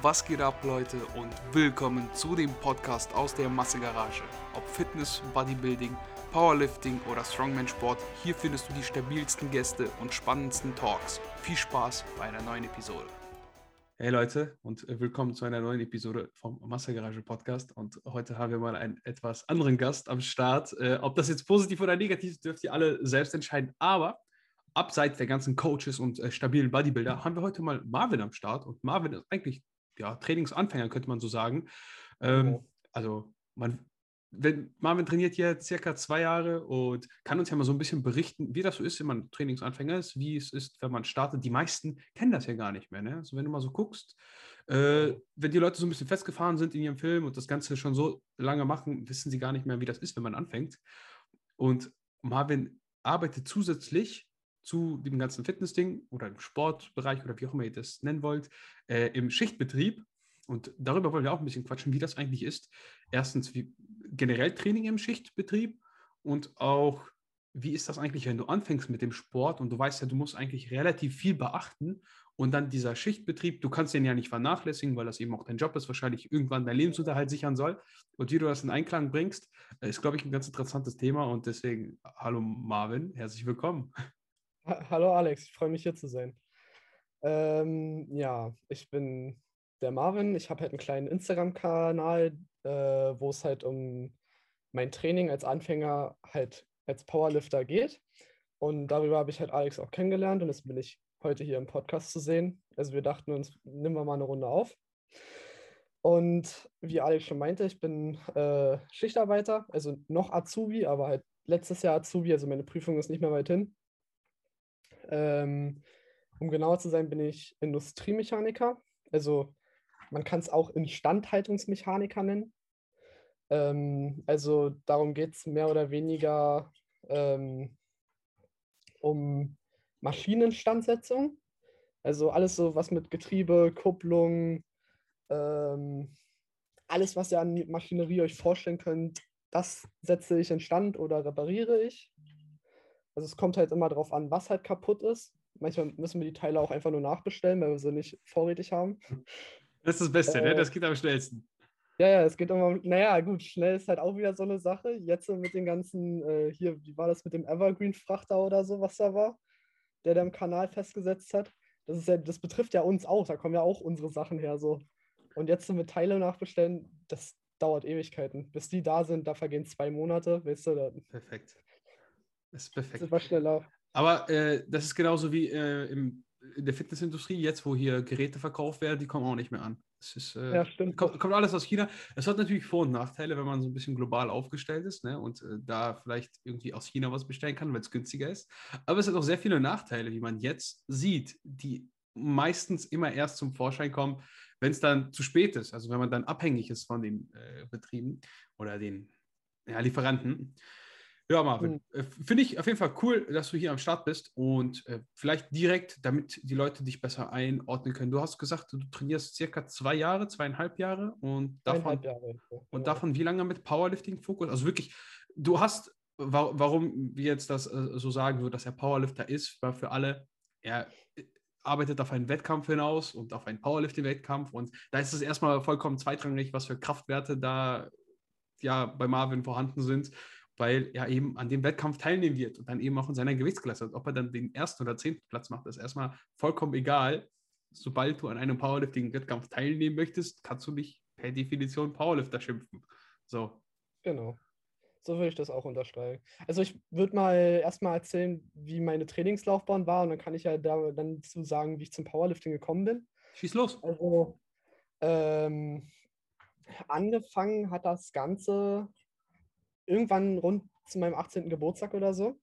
Was geht ab, Leute, und willkommen zu dem Podcast aus der Massegarage. Ob Fitness, Bodybuilding, Powerlifting oder Strongman-Sport, hier findest du die stabilsten Gäste und spannendsten Talks. Viel Spaß bei einer neuen Episode. Hey Leute und willkommen zu einer neuen Episode vom Massegarage Podcast. Und heute haben wir mal einen etwas anderen Gast am Start. Äh, ob das jetzt positiv oder negativ ist, dürft ihr alle selbst entscheiden. Aber abseits der ganzen Coaches und äh, stabilen Bodybuilder haben wir heute mal Marvin am Start. Und Marvin ist eigentlich ja, Trainingsanfänger, könnte man so sagen. Ähm, oh. Also man, wenn, Marvin trainiert hier circa zwei Jahre und kann uns ja mal so ein bisschen berichten, wie das so ist, wenn man Trainingsanfänger ist, wie es ist, wenn man startet. Die meisten kennen das ja gar nicht mehr. Ne? Also wenn du mal so guckst, äh, wenn die Leute so ein bisschen festgefahren sind in ihrem Film und das Ganze schon so lange machen, wissen sie gar nicht mehr, wie das ist, wenn man anfängt. Und Marvin arbeitet zusätzlich zu dem ganzen Fitnessding oder im Sportbereich oder wie auch immer ihr das nennen wollt, äh, im Schichtbetrieb. Und darüber wollen wir auch ein bisschen quatschen, wie das eigentlich ist. Erstens, wie generell Training im Schichtbetrieb und auch, wie ist das eigentlich, wenn du anfängst mit dem Sport und du weißt ja, du musst eigentlich relativ viel beachten und dann dieser Schichtbetrieb, du kannst den ja nicht vernachlässigen, weil das eben auch dein Job ist, wahrscheinlich irgendwann dein Lebensunterhalt sichern soll. Und wie du das in Einklang bringst, ist, glaube ich, ein ganz interessantes Thema. Und deswegen, hallo Marvin, herzlich willkommen. Hallo Alex, ich freue mich hier zu sein. Ähm, ja, ich bin der Marvin. Ich habe halt einen kleinen Instagram-Kanal, äh, wo es halt um mein Training als Anfänger halt als Powerlifter geht. Und darüber habe ich halt Alex auch kennengelernt und jetzt bin ich heute hier im Podcast zu sehen. Also wir dachten uns, nehmen wir mal eine Runde auf. Und wie Alex schon meinte, ich bin äh, Schichtarbeiter, also noch Azubi, aber halt letztes Jahr Azubi, also meine Prüfung ist nicht mehr weit hin. Ähm, um genauer zu sein, bin ich Industriemechaniker. Also man kann es auch Instandhaltungsmechaniker nennen. Ähm, also darum geht es mehr oder weniger ähm, um Maschinenstandsetzung. Also alles so, was mit Getriebe, Kupplung, ähm, alles, was ihr an Maschinerie euch vorstellen könnt, das setze ich in Stand oder repariere ich. Also es kommt halt immer darauf an, was halt kaputt ist. Manchmal müssen wir die Teile auch einfach nur nachbestellen, weil wir sie nicht vorrätig haben. Das ist das Beste, äh, ne? Das geht am schnellsten. Ja, ja, es geht immer. Naja, gut, schnell ist halt auch wieder so eine Sache. Jetzt mit den ganzen, äh, hier, wie war das mit dem Evergreen-Frachter oder so, was da war, der da im Kanal festgesetzt hat. Das, ist ja, das betrifft ja uns auch, da kommen ja auch unsere Sachen her. so. Und jetzt mit Teile nachbestellen, das dauert Ewigkeiten. Bis die da sind, da vergehen zwei Monate, weißt du. Da, Perfekt. Das ist perfekt. Das war schneller. Aber äh, das ist genauso wie äh, im, in der Fitnessindustrie, jetzt wo hier Geräte verkauft werden, die kommen auch nicht mehr an. Es ist, äh, ja, stimmt. Kommt, kommt, alles aus China. Es hat natürlich Vor- und Nachteile, wenn man so ein bisschen global aufgestellt ist ne? und äh, da vielleicht irgendwie aus China was bestellen kann, weil es günstiger ist. Aber es hat auch sehr viele Nachteile, wie man jetzt sieht, die meistens immer erst zum Vorschein kommen, wenn es dann zu spät ist. Also wenn man dann abhängig ist von den äh, Betrieben oder den ja, Lieferanten. Ja, Marvin, mhm. finde ich auf jeden Fall cool, dass du hier am Start bist und äh, vielleicht direkt, damit die Leute dich besser einordnen können. Du hast gesagt, du trainierst circa zwei Jahre, zweieinhalb Jahre und davon, Jahre, ja. und davon wie lange mit Powerlifting Fokus? Also wirklich, du hast, wa warum wir jetzt das äh, so sagen, so dass er Powerlifter ist, war für alle, er arbeitet auf einen Wettkampf hinaus und auf einen Powerlifting-Wettkampf und da ist es erstmal vollkommen zweitrangig, was für Kraftwerte da ja bei Marvin vorhanden sind weil er eben an dem Wettkampf teilnehmen wird und dann eben auch in seiner Gewichtsklasse. Ob er dann den ersten oder zehnten Platz macht, ist erstmal vollkommen egal. Sobald du an einem Powerlifting-Wettkampf teilnehmen möchtest, kannst du dich per Definition Powerlifter schimpfen. So. Genau. So würde ich das auch unterstreichen. Also ich würde mal erstmal erzählen, wie meine Trainingslaufbahn war und dann kann ich ja da, dann zu sagen, wie ich zum Powerlifting gekommen bin. Schieß los. Also ähm, angefangen hat das Ganze irgendwann rund zu meinem 18. Geburtstag oder so.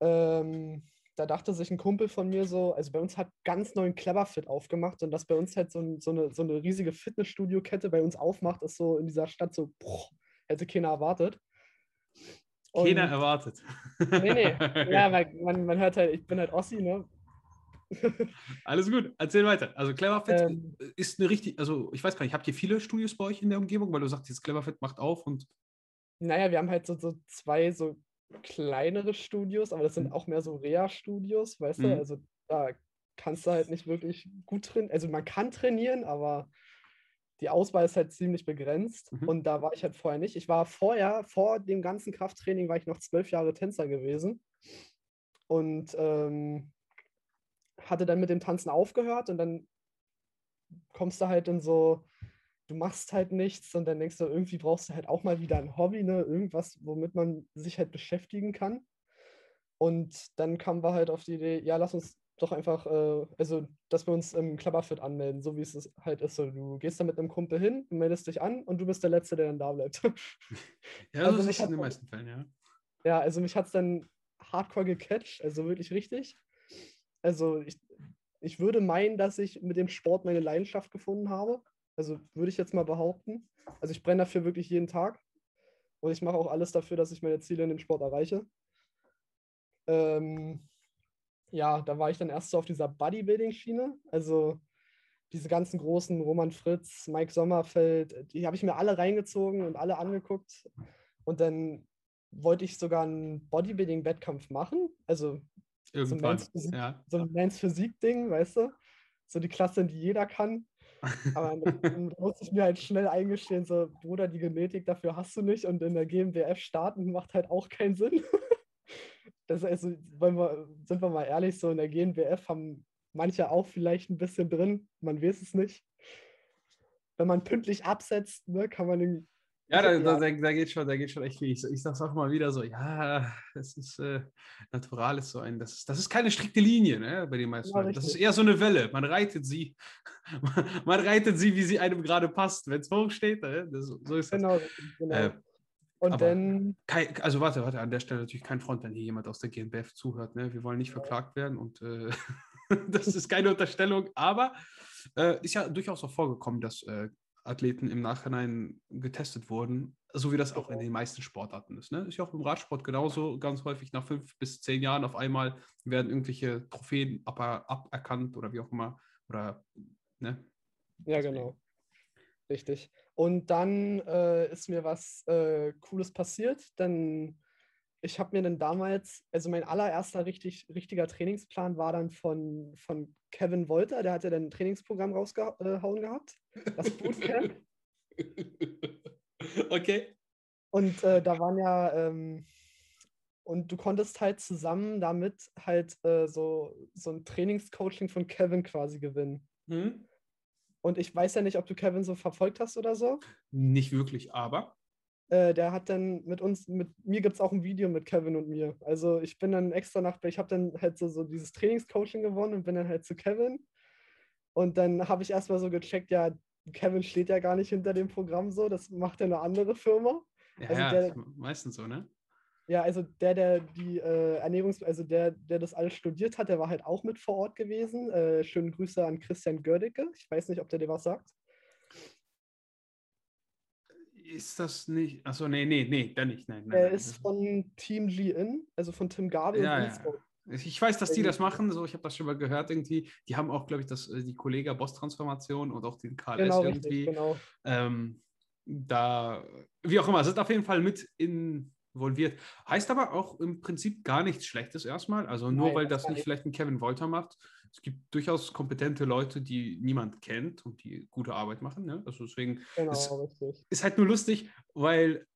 Ähm, da dachte sich ein Kumpel von mir so, also bei uns hat ganz neuen Cleverfit aufgemacht und dass bei uns halt so, so, eine, so eine riesige Fitnessstudio-Kette bei uns aufmacht, ist so in dieser Stadt so, boah, hätte keiner erwartet. Und, keiner erwartet. Nee, nee. Ja, weil man, man hört halt, ich bin halt Ossi, ne? Alles gut, erzähl weiter. Also Cleverfit ähm, ist eine richtig, also ich weiß gar nicht, habt ihr viele Studios bei euch in der Umgebung, weil du sagst, jetzt Cleverfit macht auf und naja, wir haben halt so, so zwei so kleinere Studios, aber das sind mhm. auch mehr so Reha-Studios, weißt mhm. du? Also da kannst du halt nicht wirklich gut trainieren. Also man kann trainieren, aber die Auswahl ist halt ziemlich begrenzt Mhm. und da war ich halt vorher nicht. Ich war vorher, vor dem ganzen Krafttraining, war ich noch zwölf Jahre Tänzer gewesen und ähm, hatte dann mit dem Tanzen aufgehört und dann kommst du halt in so, du machst halt nichts und dann denkst du, irgendwie brauchst du halt auch mal wieder ein Hobby, ne? Irgendwas, womit man sich halt beschäftigen kann. Und dann kamen wir halt auf die Idee, ja, lass uns doch einfach, äh, also, dass wir uns im Clubberfit anmelden, so wie es halt ist. So, du gehst da mit einem Kumpel hin, du meldest dich an und du bist der Letzte, der dann da bleibt. Ja, Also das ist in den meisten Fällen, ja. Ja, also mich hat es dann hardcore gecatcht, also wirklich richtig. Also ich, ich würde meinen, dass ich mit dem Sport meine Leidenschaft gefunden habe. Also würde ich jetzt mal behaupten. Also ich brenne dafür wirklich jeden Tag. Und ich mache auch alles dafür, dass ich meine Ziele in dem Sport erreiche. Ähm, ja, da war ich dann erst so auf dieser Bodybuilding-Schiene. Also diese ganzen großen Roman Fritz, Mike Sommerfeld, die habe ich mir alle reingezogen und alle angeguckt. Und dann wollte ich sogar einen Bodybuilding-Wettkampf machen. Also Irgendwann. Mans Physik- Ja. so ein Mans weißt du? So die Klasse, die jeder kann. Aber dann, musste ich mir halt schnell eingestehen, so, Bruder, die Genetik dafür hast du nicht und in der GmbF starten macht halt auch keinen Sinn. Das ist also, wir, sind wir mal ehrlich, so in der GmbF haben manche auch vielleicht ein bisschen drin, man weiß es nicht. Wenn man pünktlich absetzt, ne, kann man irgendwie. Ja, da, Ja. da, da, da geht schon, da geht schon echt viel. Ich, ich sag's auch mal wieder so, ja, das ist äh, natural ist so ein, das, ist- das ist keine strikte Linie, ne, bei den meisten. Ja, das ist eher so eine Welle. Man reitet sie, man reitet sie, wie sie einem gerade passt. Wenn es hoch steht, ne, das, so ist das. Genau, genau. Äh, und aber- dann, Kein, also warte, warte, an der Stelle natürlich kein Front, wenn hier jemand aus der GmbF zuhört. Ne? Wir wollen nicht verklagt werden und äh, das ist keine Unterstellung, aber äh, ist ja durchaus auch vorgekommen, dass äh, Athleten im Nachhinein getestet wurden, so wie das auch in Genau. den meisten Sportarten ist. Ne? Ist ja auch im Radsport genauso, ganz häufig nach fünf bis zehn Jahren auf einmal werden irgendwelche Trophäen aber aberkannt oder wie auch immer. Oder, ne? ja, genau. Richtig. Und dann äh, ist mir was äh, Cooles passiert. Denn ich habe mir dann damals, also mein allererster richtig, richtiger Trainingsplan war dann von, von Kevin Wolter, der hat ja dann ein Trainingsprogramm rausgehauen gehabt, das Bootcamp. okay. Und äh, da waren ja, ähm, und du konntest halt zusammen damit halt äh, so, so ein Trainingscoaching von Kevin quasi gewinnen. Hm? Und ich weiß ja nicht, ob du Kevin so verfolgt hast oder so. Nicht wirklich, aber. Äh, der hat dann mit uns, mit mir gibt es auch ein Video mit Kevin und mir. Also ich bin dann extra nach, ich habe dann halt so, so dieses Trainingscoaching gewonnen und bin dann halt zu Kevin. Und dann habe ich erstmal so gecheckt, ja, Kevin steht ja gar nicht hinter dem Programm so, das macht ja eine andere Firma. Ja, Also ja, der- ist meistens so, ne? Ja, also der, der die äh, Ernährungs-, also der, der das alles studiert hat, der war halt auch mit vor Ort gewesen. Äh, schöne Grüße an Christian Gördicke. Ich weiß nicht, ob der dir was sagt. Ist das nicht? Achso, nee, nee, nee, dann nicht. Nein, nein, Er ist von Team G-In, also von Tim Gabel Ja, und ja. Ich weiß, dass die das Irgendwie- machen, so ich habe das schon mal gehört irgendwie. Die haben auch, glaube ich, das, äh, die Kollega Boss-Transformation und auch den KLS Genau, irgendwie. richtig, genau. Ähm, da, wie auch immer, sind auf jeden Fall mit involviert. Heißt aber auch im Prinzip gar nichts Schlechtes erstmal. Also nur Nein, weil das das nicht. vielleicht ein Kevin Wolter macht. Es gibt durchaus kompetente Leute, die niemand kennt und die gute Arbeit machen. Ne? Also deswegen Genau, Es- richtig. ist halt nur lustig, weil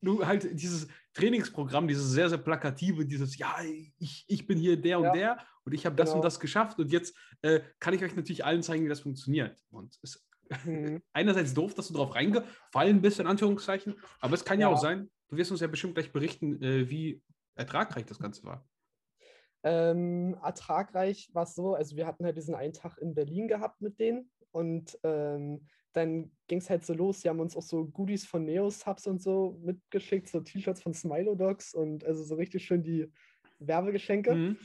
du halt dieses Trainingsprogramm, dieses sehr, sehr plakative, dieses, ja, ich, ich bin hier der und Ja, der und ich habe das und genau. das geschafft und jetzt äh, kann ich euch natürlich allen zeigen, wie das funktioniert. Und es ist Mhm. einerseits doof, dass du drauf reingefallen bist, in Anführungszeichen, aber es kann ja, Ja. auch sein, du wirst uns ja bestimmt gleich berichten, äh, wie ertragreich das Ganze war. Ähm, ertragreich war es so, also wir hatten halt diesen einen Tag in Berlin gehabt mit denen und ähm, dann ging es halt so los. Die haben uns auch so Goodies von Neosubs und so mitgeschickt, so T-Shirts von Smilo Dogs und also so richtig schön die Werbegeschenke. Mhm.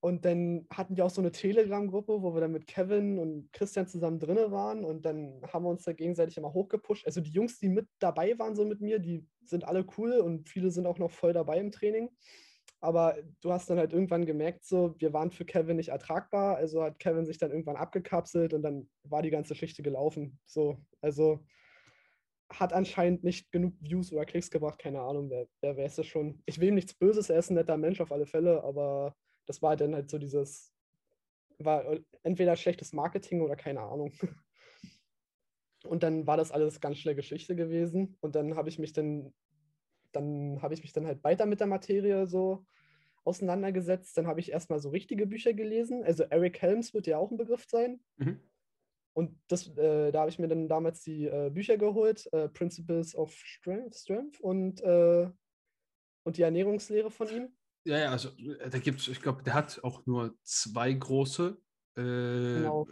Und dann hatten wir auch so eine Telegram-Gruppe, wo wir dann mit Kevin und Christian zusammen drinne waren und dann haben wir uns da gegenseitig immer hochgepusht. Also die Jungs, die mit dabei waren, so mit mir, die sind alle cool und viele sind auch noch voll dabei im Training. Aber du hast dann halt irgendwann gemerkt, so, wir waren für Kevin nicht ertragbar, also hat Kevin sich dann irgendwann abgekapselt und dann war die ganze Geschichte gelaufen. So, also hat anscheinend nicht genug Views oder Klicks gebracht, keine Ahnung, wer, wer weiß es schon. Ich will ihm nichts Böses, er ist ein netter Mensch auf alle Fälle, aber das war dann halt so dieses, war entweder schlechtes Marketing oder keine Ahnung. Und dann war das alles ganz schnell Geschichte gewesen. Und dann habe ich mich dann, dann habe ich mich dann halt weiter mit der Materie so auseinandergesetzt. Dann habe ich erstmal so richtige Bücher gelesen. Also Eric Helms wird ja auch ein Begriff sein. Mhm. Und das, äh, da habe ich mir dann damals die äh, Bücher geholt, äh, Principles of Strength, Strength und, äh, und die Ernährungslehre von ihm. Ja, ja, also äh, da gibt es, ich glaube, der hat auch nur zwei große. Äh, genau.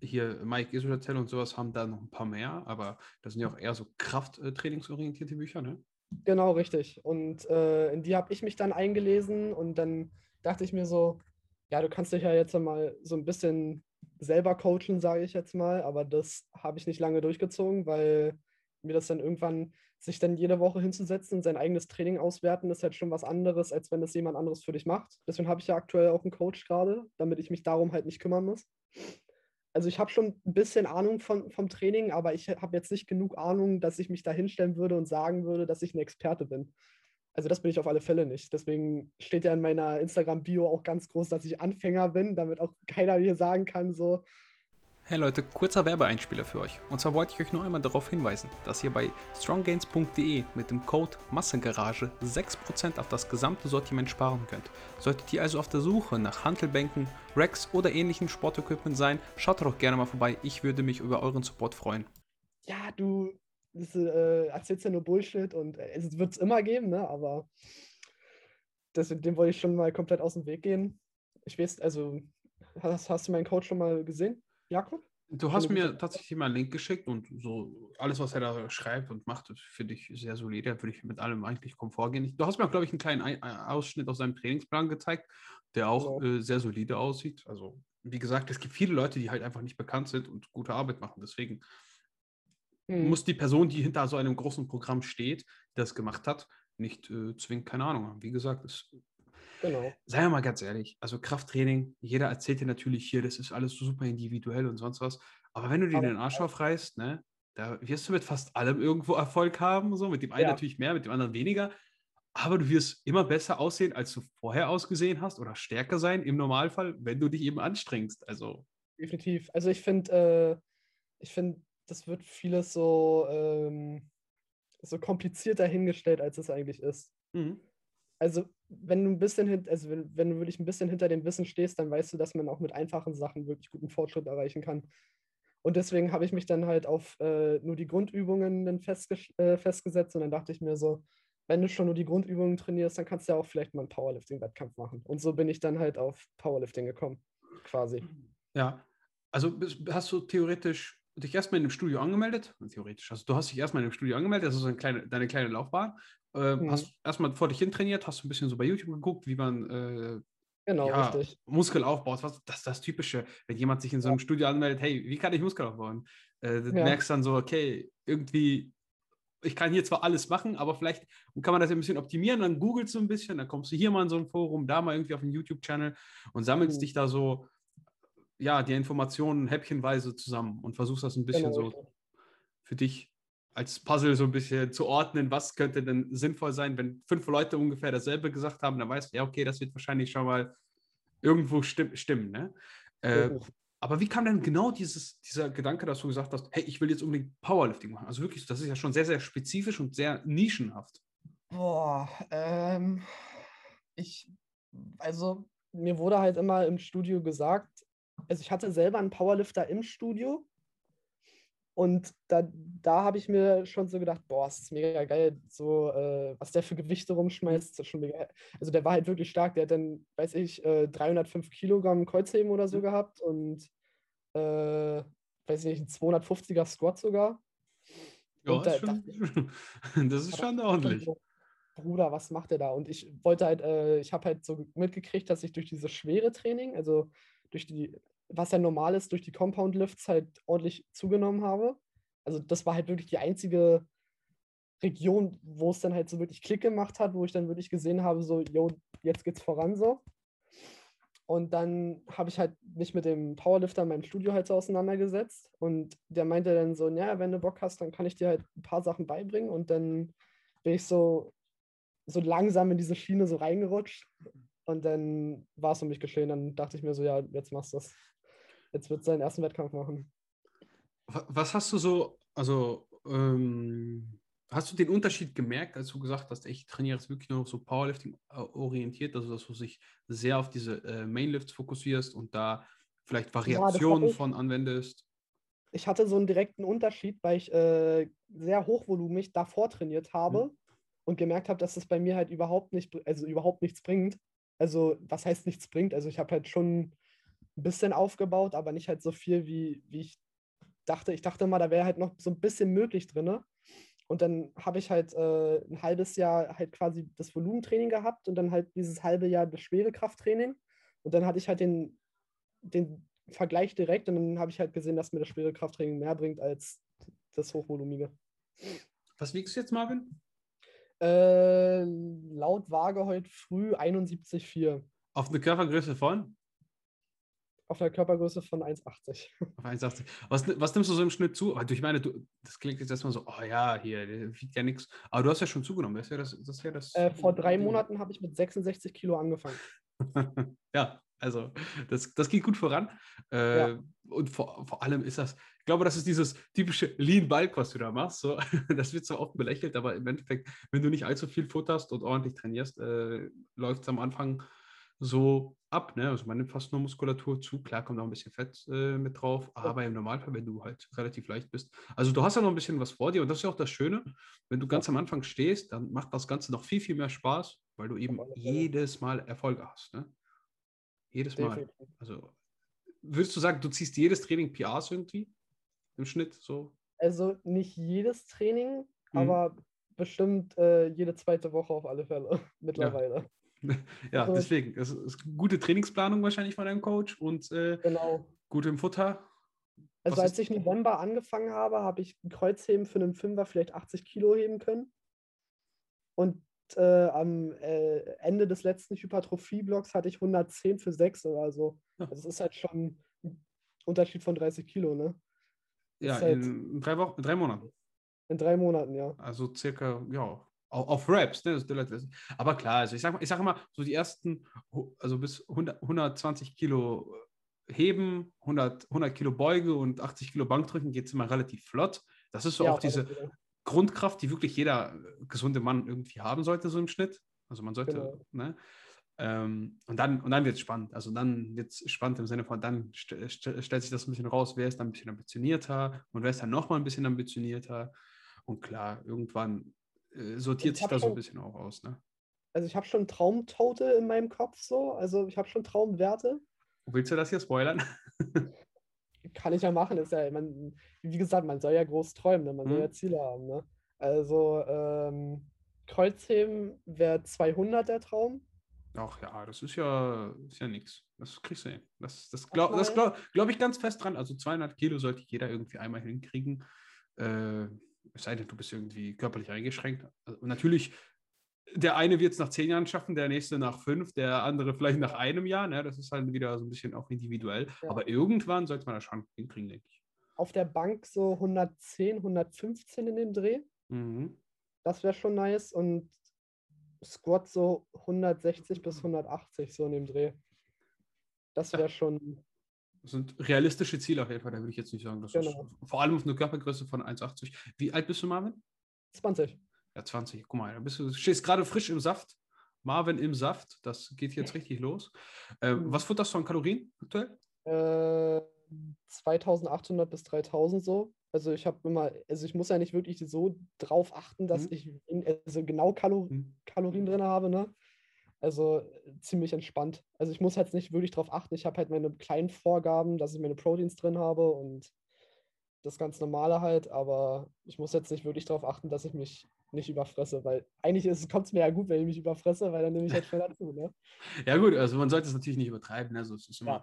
Hier Mike Israel und sowas haben da noch ein paar mehr, aber das sind ja auch eher so Krafttrainingsorientierte Bücher, ne? Genau, richtig. Und äh, in die habe ich mich dann eingelesen und dann dachte ich mir so, ja, du kannst dich ja jetzt mal so ein bisschen selber coachen, sage ich jetzt mal, aber das habe ich nicht lange durchgezogen, weil mir das dann irgendwann, sich dann jede Woche hinzusetzen und sein eigenes Training auswerten, ist halt schon was anderes, als wenn das jemand anderes für dich macht. Deswegen habe ich ja aktuell auch einen Coach gerade, damit ich mich darum halt nicht kümmern muss also ich habe schon ein bisschen Ahnung von, vom Training, aber ich habe jetzt nicht genug Ahnung, dass ich mich da hinstellen würde und sagen würde, dass ich ein Experte bin. Also das bin ich auf alle Fälle nicht. Deswegen steht ja in meiner Instagram-Bio auch ganz groß, dass ich Anfänger bin, damit auch keiner hier sagen kann, so, Hey Leute, kurzer Werbeeinspieler für euch. Und zwar wollte ich euch nur einmal darauf hinweisen, dass ihr bei stronggains.de mit dem Code Massengarage 6% auf das gesamte Sortiment sparen könnt. Solltet ihr also auf der Suche nach Handelbänken, Racks oder ähnlichen Sportequipment sein, schaut doch gerne mal vorbei. Ich würde mich über euren Support freuen. Ja, du das, äh, erzählst ja nur Bullshit und äh, es wird es immer geben, ne? aber das, dem wollte ich schon mal komplett aus dem Weg gehen. Ich weiß, also hast, hast du meinen Coach schon mal gesehen? Jakob? Du hast mir tatsächlich mal einen Link geschickt und so alles, was er da schreibt und macht, finde ich sehr solide. Da würde ich mit allem eigentlich komfort gehen. Du hast mir glaube ich, einen kleinen Ausschnitt aus seinem Trainingsplan gezeigt, der auch genau. äh, sehr solide aussieht. Also, wie gesagt, es gibt viele Leute, die halt einfach nicht bekannt sind und gute Arbeit machen. Deswegen hm. muss die Person, die hinter so einem großen Programm steht, die das gemacht hat, nicht äh, zwingend keine Ahnung haben. Wie gesagt, es Genau. Seien wir mal ganz ehrlich, also Krafttraining, jeder erzählt dir natürlich hier, das ist alles super individuell und sonst was. Aber wenn du dir den Arsch aufreißt, ne, da wirst du mit fast allem irgendwo Erfolg haben. So. Mit dem einen ja. natürlich mehr, mit dem anderen weniger. Aber du wirst immer besser aussehen, als du vorher ausgesehen hast oder stärker sein im Normalfall, wenn du dich eben anstrengst. Also. Definitiv. Also ich finde, äh, ich finde, das wird vieles so, ähm, so komplizierter hingestellt, als es eigentlich ist. Mhm also wenn du ein bisschen hin, also wenn, wenn du wirklich ein bisschen hinter dem Wissen stehst, dann weißt du, dass man auch mit einfachen Sachen wirklich guten Fortschritt erreichen kann. Und deswegen habe ich mich dann halt auf äh, nur die Grundübungen festge äh, festgesetzt und dann dachte ich mir so, wenn du schon nur die Grundübungen trainierst, dann kannst du ja auch vielleicht mal einen Powerlifting-Wettkampf machen. Und so bin ich dann halt auf Powerlifting gekommen, quasi. Ja, also hast du theoretisch dich erstmal in einem Studio angemeldet, theoretisch, also du hast dich erstmal in einem Studio angemeldet, das ist eine kleine, deine kleine Laufbahn, äh, mhm. hast erstmal vor dich hin trainiert, hast ein bisschen so bei YouTube geguckt, wie man äh, genau, ja, richtig. Muskel aufbaut. Was, das ist das Typische, wenn jemand sich in so einem ja. Studio anmeldet, hey, wie kann ich Muskel aufbauen? Äh, du ja. merkst dann so, okay, irgendwie, ich kann hier zwar alles machen, aber vielleicht kann man das ein bisschen optimieren, dann googelst du ein bisschen, dann kommst du hier mal in so ein Forum, da mal irgendwie auf einen YouTube-Channel und sammelst mhm. dich da so ja, die Informationen häppchenweise zusammen und versuchst das ein bisschen genau. so für dich als Puzzle so ein bisschen zu ordnen, was könnte denn sinnvoll sein, wenn fünf Leute ungefähr dasselbe gesagt haben, dann weißt du, ja, okay, das wird wahrscheinlich schon mal irgendwo stimm, stimmen. Ne? Äh, aber wie kam denn genau dieses, dieser Gedanke, dass du gesagt hast, hey, ich will jetzt unbedingt Powerlifting machen? Also wirklich, das ist ja schon sehr, sehr spezifisch und sehr nischenhaft. Boah, ähm, ich, also mir wurde halt immer im Studio gesagt, also ich hatte selber einen Powerlifter im Studio und da, da habe ich mir schon so gedacht, boah, es ist mega geil, so äh, was der für Gewichte rumschmeißt, ist schon mega. Also der war halt wirklich stark, der hat dann, weiß ich, äh, 305 Kilogramm Kreuzheben oder so mhm. gehabt und äh, weiß ich nicht, ein 250er Squat sogar. Ja, da, ist schon, ich, das ist schon ordentlich. Bruder, was macht der da? Und ich wollte halt, äh, ich habe halt so mitgekriegt, dass ich durch dieses schwere Training, also durch die, was ja normal ist, durch die Compound Lifts halt ordentlich zugenommen habe. Also das war halt wirklich die einzige Region, wo es dann halt so wirklich Klick gemacht hat, wo ich dann wirklich gesehen habe, so, yo, jetzt geht's voran so. Und dann habe ich halt mich mit dem Powerlifter in meinem Studio halt so auseinandergesetzt und der meinte dann so, ja, wenn du Bock hast, dann kann ich dir halt ein paar Sachen beibringen und dann bin ich so, so langsam in diese Schiene so reingerutscht und dann war es um mich geschehen. Dann dachte ich mir so, ja, jetzt machst du das. Jetzt wird seinen ersten Wettkampf machen. Was hast du so also ähm, hast du den Unterschied gemerkt, als du gesagt hast, ich trainiere jetzt wirklich nur noch so Powerlifting orientiert, also dass du dich sehr auf diese äh, Mainlifts fokussierst und da vielleicht Variationen ja, von anwendest? Ich hatte so einen direkten Unterschied, weil ich äh, sehr hochvolumig davor trainiert habe mhm. und gemerkt habe, dass es bei mir halt überhaupt nicht, also überhaupt nichts bringt. Also, was heißt nichts bringt? Also, ich habe halt schon ein bisschen aufgebaut, aber nicht halt so viel, wie, wie ich dachte. Ich dachte mal, da wäre halt noch so ein bisschen möglich drin. Und dann habe ich halt äh, ein halbes Jahr halt quasi das Volumentraining gehabt und dann halt dieses halbe Jahr das Schwerekrafttraining. Und dann hatte ich halt den, den Vergleich direkt und dann habe ich halt gesehen, dass mir das Schwerekrafttraining mehr bringt als das Hochvolumige. Was wiegst du jetzt, Marvin? Äh, laut Waage heute früh 71,4. Auf eine Körpergröße von? Auf einer Körpergröße von 1,80. Auf 1,80. Was, was nimmst du so im Schnitt zu? Ich meine, du, das klingt jetzt erstmal so, oh ja, hier, wiegt ja nichts. Aber du hast ja schon zugenommen. Das ist ja das, das, ist ja das äh, vor drei Monaten habe ich mit 66 Kilo angefangen. ja, also das, das geht gut voran. Äh, ja. Und vor, vor allem ist das, ich glaube, das ist dieses typische Lean Bulk, was du da machst. So, das wird so oft belächelt, aber im Endeffekt, wenn du nicht allzu viel futterst und ordentlich trainierst, äh, läuft es am Anfang so ab. Ne? Also man nimmt fast nur Muskulatur zu. Klar kommt auch ein bisschen Fett äh, mit drauf, aber im Normalfall, wenn du halt relativ leicht bist. Also du hast ja noch ein bisschen was vor dir und das ist ja auch das Schöne. Wenn du ganz am Anfang stehst, dann macht das Ganze noch viel, viel mehr Spaß, weil du eben jedes Mal Erfolge hast. Ne? Jedes Mal. Also würdest du sagen, du ziehst jedes Training PRs irgendwie im Schnitt so? Also nicht jedes Training, mhm. aber bestimmt äh, jede zweite Woche auf alle Fälle mittlerweile. Ja. ja, also, deswegen. Es ist gute Trainingsplanung wahrscheinlich von deinem Coach und äh, genau. gut im Futter. Also Was als ich November angefangen habe, habe ich Kreuzheben für einen Fünfer vielleicht 80 Kilo heben können. Und äh, am äh, Ende des letzten Hypertrophie-Blocks hatte ich 110 für 6 oder so. Ja. Also es ist halt schon ein Unterschied von 30 Kilo, ne? ja, halt in drei Wochen, drei Monaten. In drei Monaten, ja. Also circa, ja, auf Raps, ne? Aber klar, also ich sage ich sag immer, so die ersten, also bis 100, 120 Kilo heben, 100, 100 Kilo Beuge und 80 Kilo Bankdrücken geht es immer relativ flott. Das ist so ja, auch diese Grundkraft, die wirklich jeder gesunde Mann irgendwie haben sollte, so im Schnitt. Also man sollte, genau. ne? Ähm, und dann, und dann wird es spannend. Also dann wird es spannend im Sinne von, dann st st stellt sich das ein bisschen raus, wer ist dann ein bisschen ambitionierter und wer ist dann nochmal ein bisschen ambitionierter. Und klar, irgendwann äh, sortiert sich da so ein bisschen auch aus, ne? Also ich habe schon Traumtotal in meinem Kopf so, also ich habe schon Traumwerte. Willst du das hier spoilern? Kann ich ja machen, ist ja, man, wie gesagt, man soll ja groß träumen, ne? man soll ja mhm. Ziele haben, ne? Also ähm, Kreuzheben wäre 200 der Traum. Ach ja, das ist ja, ist ja nichts. Das kriegst du hin. Das, das glaube glaub, glaub ich ganz fest dran. Also 200 Kilo sollte jeder irgendwie einmal hinkriegen. Äh, es sei denn, du bist irgendwie körperlich eingeschränkt. Also natürlich, der eine wird es nach zehn Jahren schaffen, der nächste nach fünf, der andere vielleicht nach einem Jahr. Ne? Das ist halt wieder so ein bisschen auch individuell. Ja. Aber irgendwann sollte man das schon hinkriegen, denke ich. Auf der Bank so 110, 115 in dem Dreh. Mhm. Das wäre schon nice. Und Squat so 160 bis 180 so in dem Dreh. Das wäre schon das sind realistische Ziele auf jeden Fall, da würde ich jetzt nicht sagen. Das genau. ist vor allem auf eine Körpergröße von 1,80. Wie alt bist du, Marvin? 20. Ja, 20. Guck mal, da bist du stehst gerade frisch im Saft. Marvin im Saft, das geht jetzt richtig los. Äh, mhm. Was futterst du an Kalorien aktuell? Äh, 2800 bis 3000 so. Also ich habe immer, also ich muss ja nicht wirklich so drauf achten, dass mhm. ich in, also genau Kalor mhm. Kalorien drin habe, ne? Also ziemlich entspannt. Also ich muss halt nicht wirklich darauf achten. Ich habe halt meine kleinen Vorgaben, dass ich meine Proteins drin habe und das ganz normale halt, aber ich muss jetzt nicht wirklich darauf achten, dass ich mich nicht überfresse, weil eigentlich kommt es mir ja gut, wenn ich mich überfresse, weil dann nehme ich halt schneller zu. Ne? Ja gut, also man sollte es natürlich nicht übertreiben, also es ist immer ja.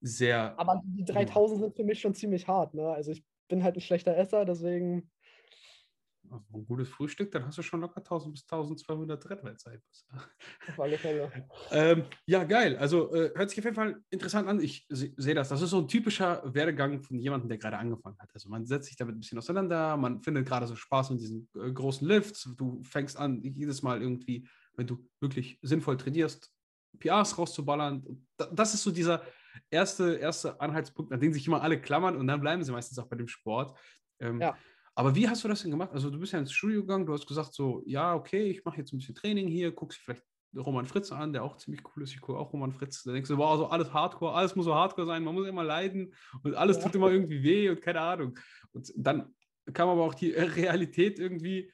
sehr... Aber die 3000 sind für mich schon ziemlich hart, ne? also ich bin halt ein schlechter Esser, deswegen also ein gutes Frühstück, dann hast du schon locker 1000 bis 1200 Redweitzeit. Auf alle Fälle. ähm, ja, geil. Also äh, hört sich auf jeden Fall interessant an. Ich sehe das. Das ist so ein typischer Werdegang von jemandem, der gerade angefangen hat. Also man setzt sich damit ein bisschen auseinander, man findet gerade so Spaß mit diesen äh, großen Lifts. Du fängst an, jedes Mal irgendwie, wenn du wirklich sinnvoll trainierst, PRs rauszuballern. Das ist so dieser erste, erste Anhaltspunkt, an den sich immer alle klammern und dann bleiben sie meistens auch bei dem Sport. Ähm, Ja. Aber wie hast du das denn gemacht? Also du bist ja ins Studio gegangen, du hast gesagt so, ja, okay, ich mache jetzt ein bisschen Training hier, guckst vielleicht Roman Fritz an, der auch ziemlich cool ist. Ich gucke auch Roman Fritz. Da denkst du, wow, so alles Hardcore, alles muss so Hardcore sein, man muss immer leiden und alles Ja. tut immer irgendwie weh und keine Ahnung. Und dann kam aber auch die Realität irgendwie,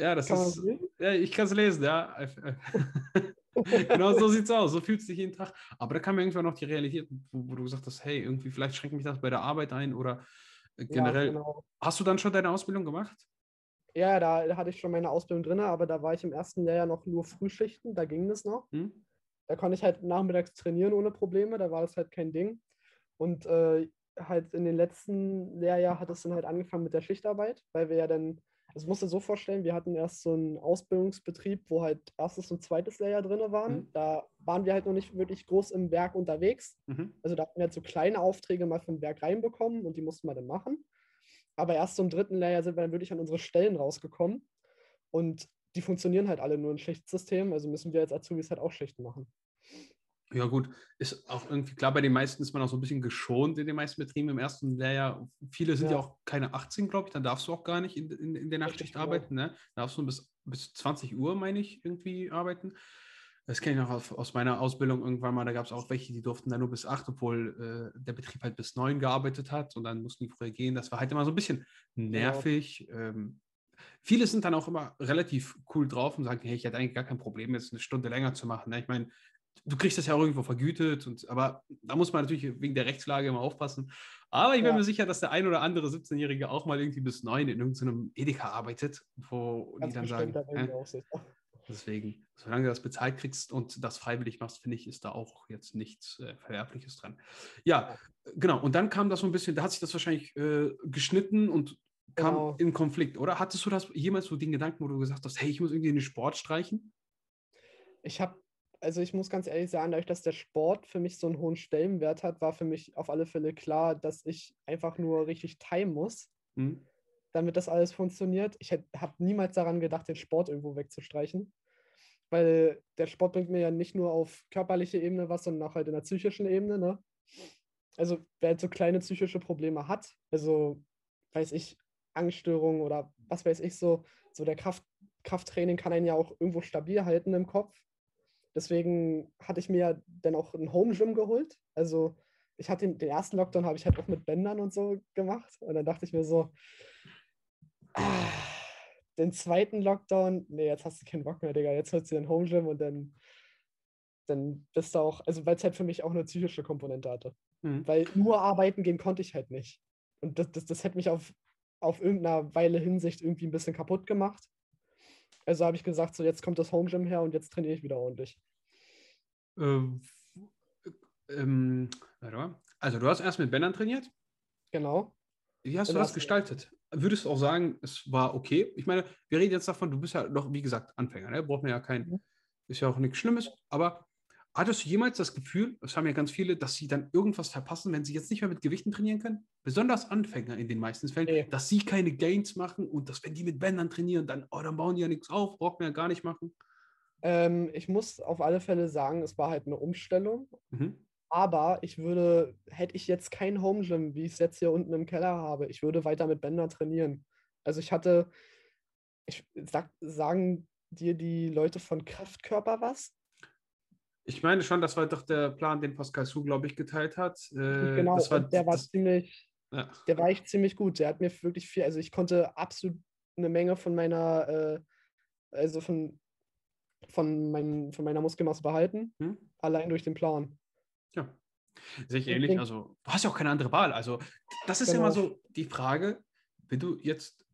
ja, das Kann ist, ja, ich kann es lesen, ja. genau so sieht es aus, so fühlt es sich jeden Tag. Aber da kam irgendwann noch die Realität, wo, wo du gesagt hast, hey, irgendwie vielleicht schränkt mich das bei der Arbeit ein oder äh, Ja, generell. genau. Hast du dann schon deine Ausbildung gemacht? Ja, da, da hatte ich schon meine Ausbildung drin, aber da war ich im ersten Lehrjahr noch nur Frühschichten, da ging das noch. Hm? Da konnte ich halt nachmittags trainieren ohne Probleme, da war das halt kein Ding. Und äh, halt in den letzten Lehrjahr hat es dann halt angefangen mit der Schichtarbeit, weil wir ja dann, also musst du so vorstellen, wir hatten erst so einen Ausbildungsbetrieb, wo halt erstes und zweites Lehrjahr drin waren. Mhm. Da waren wir halt noch nicht wirklich groß im Werk unterwegs. Mhm. Also da hatten wir halt so kleine Aufträge mal vom Werk reinbekommen und die mussten wir dann machen. Aber erst zum dritten Lehrjahr sind wir dann wirklich an unsere Stellen rausgekommen. Und die funktionieren halt alle nur im Schichtsystem. Also müssen wir als Azubis halt auch Schichten machen. Ja, gut, ist auch irgendwie klar, bei den meisten ist man auch so ein bisschen geschont in den meisten Betrieben im ersten Lehrjahr. Viele sind ja, Ja. auch keine 18, glaube ich, dann darfst du auch gar nicht in, in, in der Nachtschicht arbeiten. Ne? Da darfst du bis, bis 20 Uhr, meine ich, irgendwie arbeiten. Das kenne ich noch aus, meiner Ausbildung irgendwann mal. Da gab es auch welche, die durften dann nur bis 8, obwohl äh, der Betrieb halt bis 9 gearbeitet hat und dann mussten die früher gehen. Das war halt immer so ein bisschen nervig. Ähm, viele sind dann auch immer relativ cool drauf und sagen, hey, ich hätte eigentlich gar kein Problem, jetzt eine Stunde länger zu machen. Ne? Ich meine, du kriegst das ja auch irgendwo vergütet, und, aber da muss man natürlich wegen der Rechtslage immer aufpassen. Aber ich bin Ja. mir sicher, dass der ein oder andere 17-Jährige auch mal irgendwie bis 9 in irgendeinem Edeka arbeitet, wo Ganz die dann sagen, äh. Deswegen, solange du das bezahlt kriegst und das freiwillig machst, finde ich, ist da auch jetzt nichts äh, Verwerfliches dran. Ja, genau. Und dann kam das so ein bisschen, da hat sich das wahrscheinlich äh, geschnitten und kam Genau. in Konflikt, oder? Hattest du das jemals so den Gedanken, wo du gesagt hast, hey, ich muss irgendwie in den Sport streichen? Ich habe, also ich muss ganz ehrlich sagen, dadurch, dass der Sport für mich so einen hohen Stellenwert hat, war für mich auf alle Fälle klar, dass ich einfach nur richtig timen muss, Hm? damit das alles funktioniert. Ich habe niemals daran gedacht, den Sport irgendwo wegzustreichen. Weil der Sport bringt mir ja nicht nur auf körperliche Ebene was, sondern auch halt in der psychischen Ebene. Ne? Also wer halt so kleine psychische Probleme hat, also weiß ich, Angststörungen oder was weiß ich so, so der Kraft, Krafttraining kann einen ja auch irgendwo stabil halten im Kopf. Deswegen hatte ich mir dann auch ein Home Gym geholt. Also ich hatte den, den ersten Lockdown habe ich halt auch mit Bändern und so gemacht. Und dann dachte ich mir so, ah, den zweiten Lockdown, nee, jetzt hast du keinen Bock mehr, Digga. Jetzt holst du den Home Gym und dann, dann bist du auch, also weil es halt für mich auch eine psychische Komponente hatte. Hm. Weil nur arbeiten gehen konnte ich halt nicht. Und das, das, das hätte mich auf, auf irgendeiner Weile Hinsicht irgendwie ein bisschen kaputt gemacht. Also habe ich gesagt, so jetzt kommt das Home Gym her und jetzt trainiere ich wieder ordentlich. Ähm, ähm. Also, du hast erst mit Bändern trainiert. Genau. Wie hast Im du das gestaltet? Würdest du auch sagen, es war okay? Ich meine, wir reden jetzt davon, du bist ja noch, wie gesagt, Anfänger, ne? Braucht man ja kein, Mhm. ist ja auch nichts Schlimmes, aber hattest du jemals das Gefühl, das haben ja ganz viele, dass sie dann irgendwas verpassen, wenn sie jetzt nicht mehr mit Gewichten trainieren können? Besonders Anfänger in den meisten Fällen, Nee. dass sie keine Gains machen und dass, wenn die mit Bändern trainieren, dann, oh, dann bauen die ja nichts auf, braucht man ja gar nicht machen. Ähm, ich muss auf alle Fälle sagen, es war halt eine Umstellung. Mhm. Aber ich würde, hätte ich jetzt kein Home Gym, wie ich es jetzt hier unten im Keller habe, ich würde weiter mit Bändern trainieren. Also ich hatte, ich sag, sagen dir die Leute von Kraftkörper was? Ich meine schon, das war doch der Plan, den Pascal Su, glaube ich, geteilt hat. Äh, genau, war, der war das, ziemlich, ja. der war echt ziemlich gut. Der hat mir wirklich viel, also ich konnte absolut eine Menge von meiner, äh, also von, von, mein, von meiner Muskelmasse behalten, Hm? allein durch den Plan. Ja, sehe ich Ich ähnlich. Also, du hast ja auch keine andere Wahl. Also, das ist ja immer Genau. so die Frage, wenn du jetzt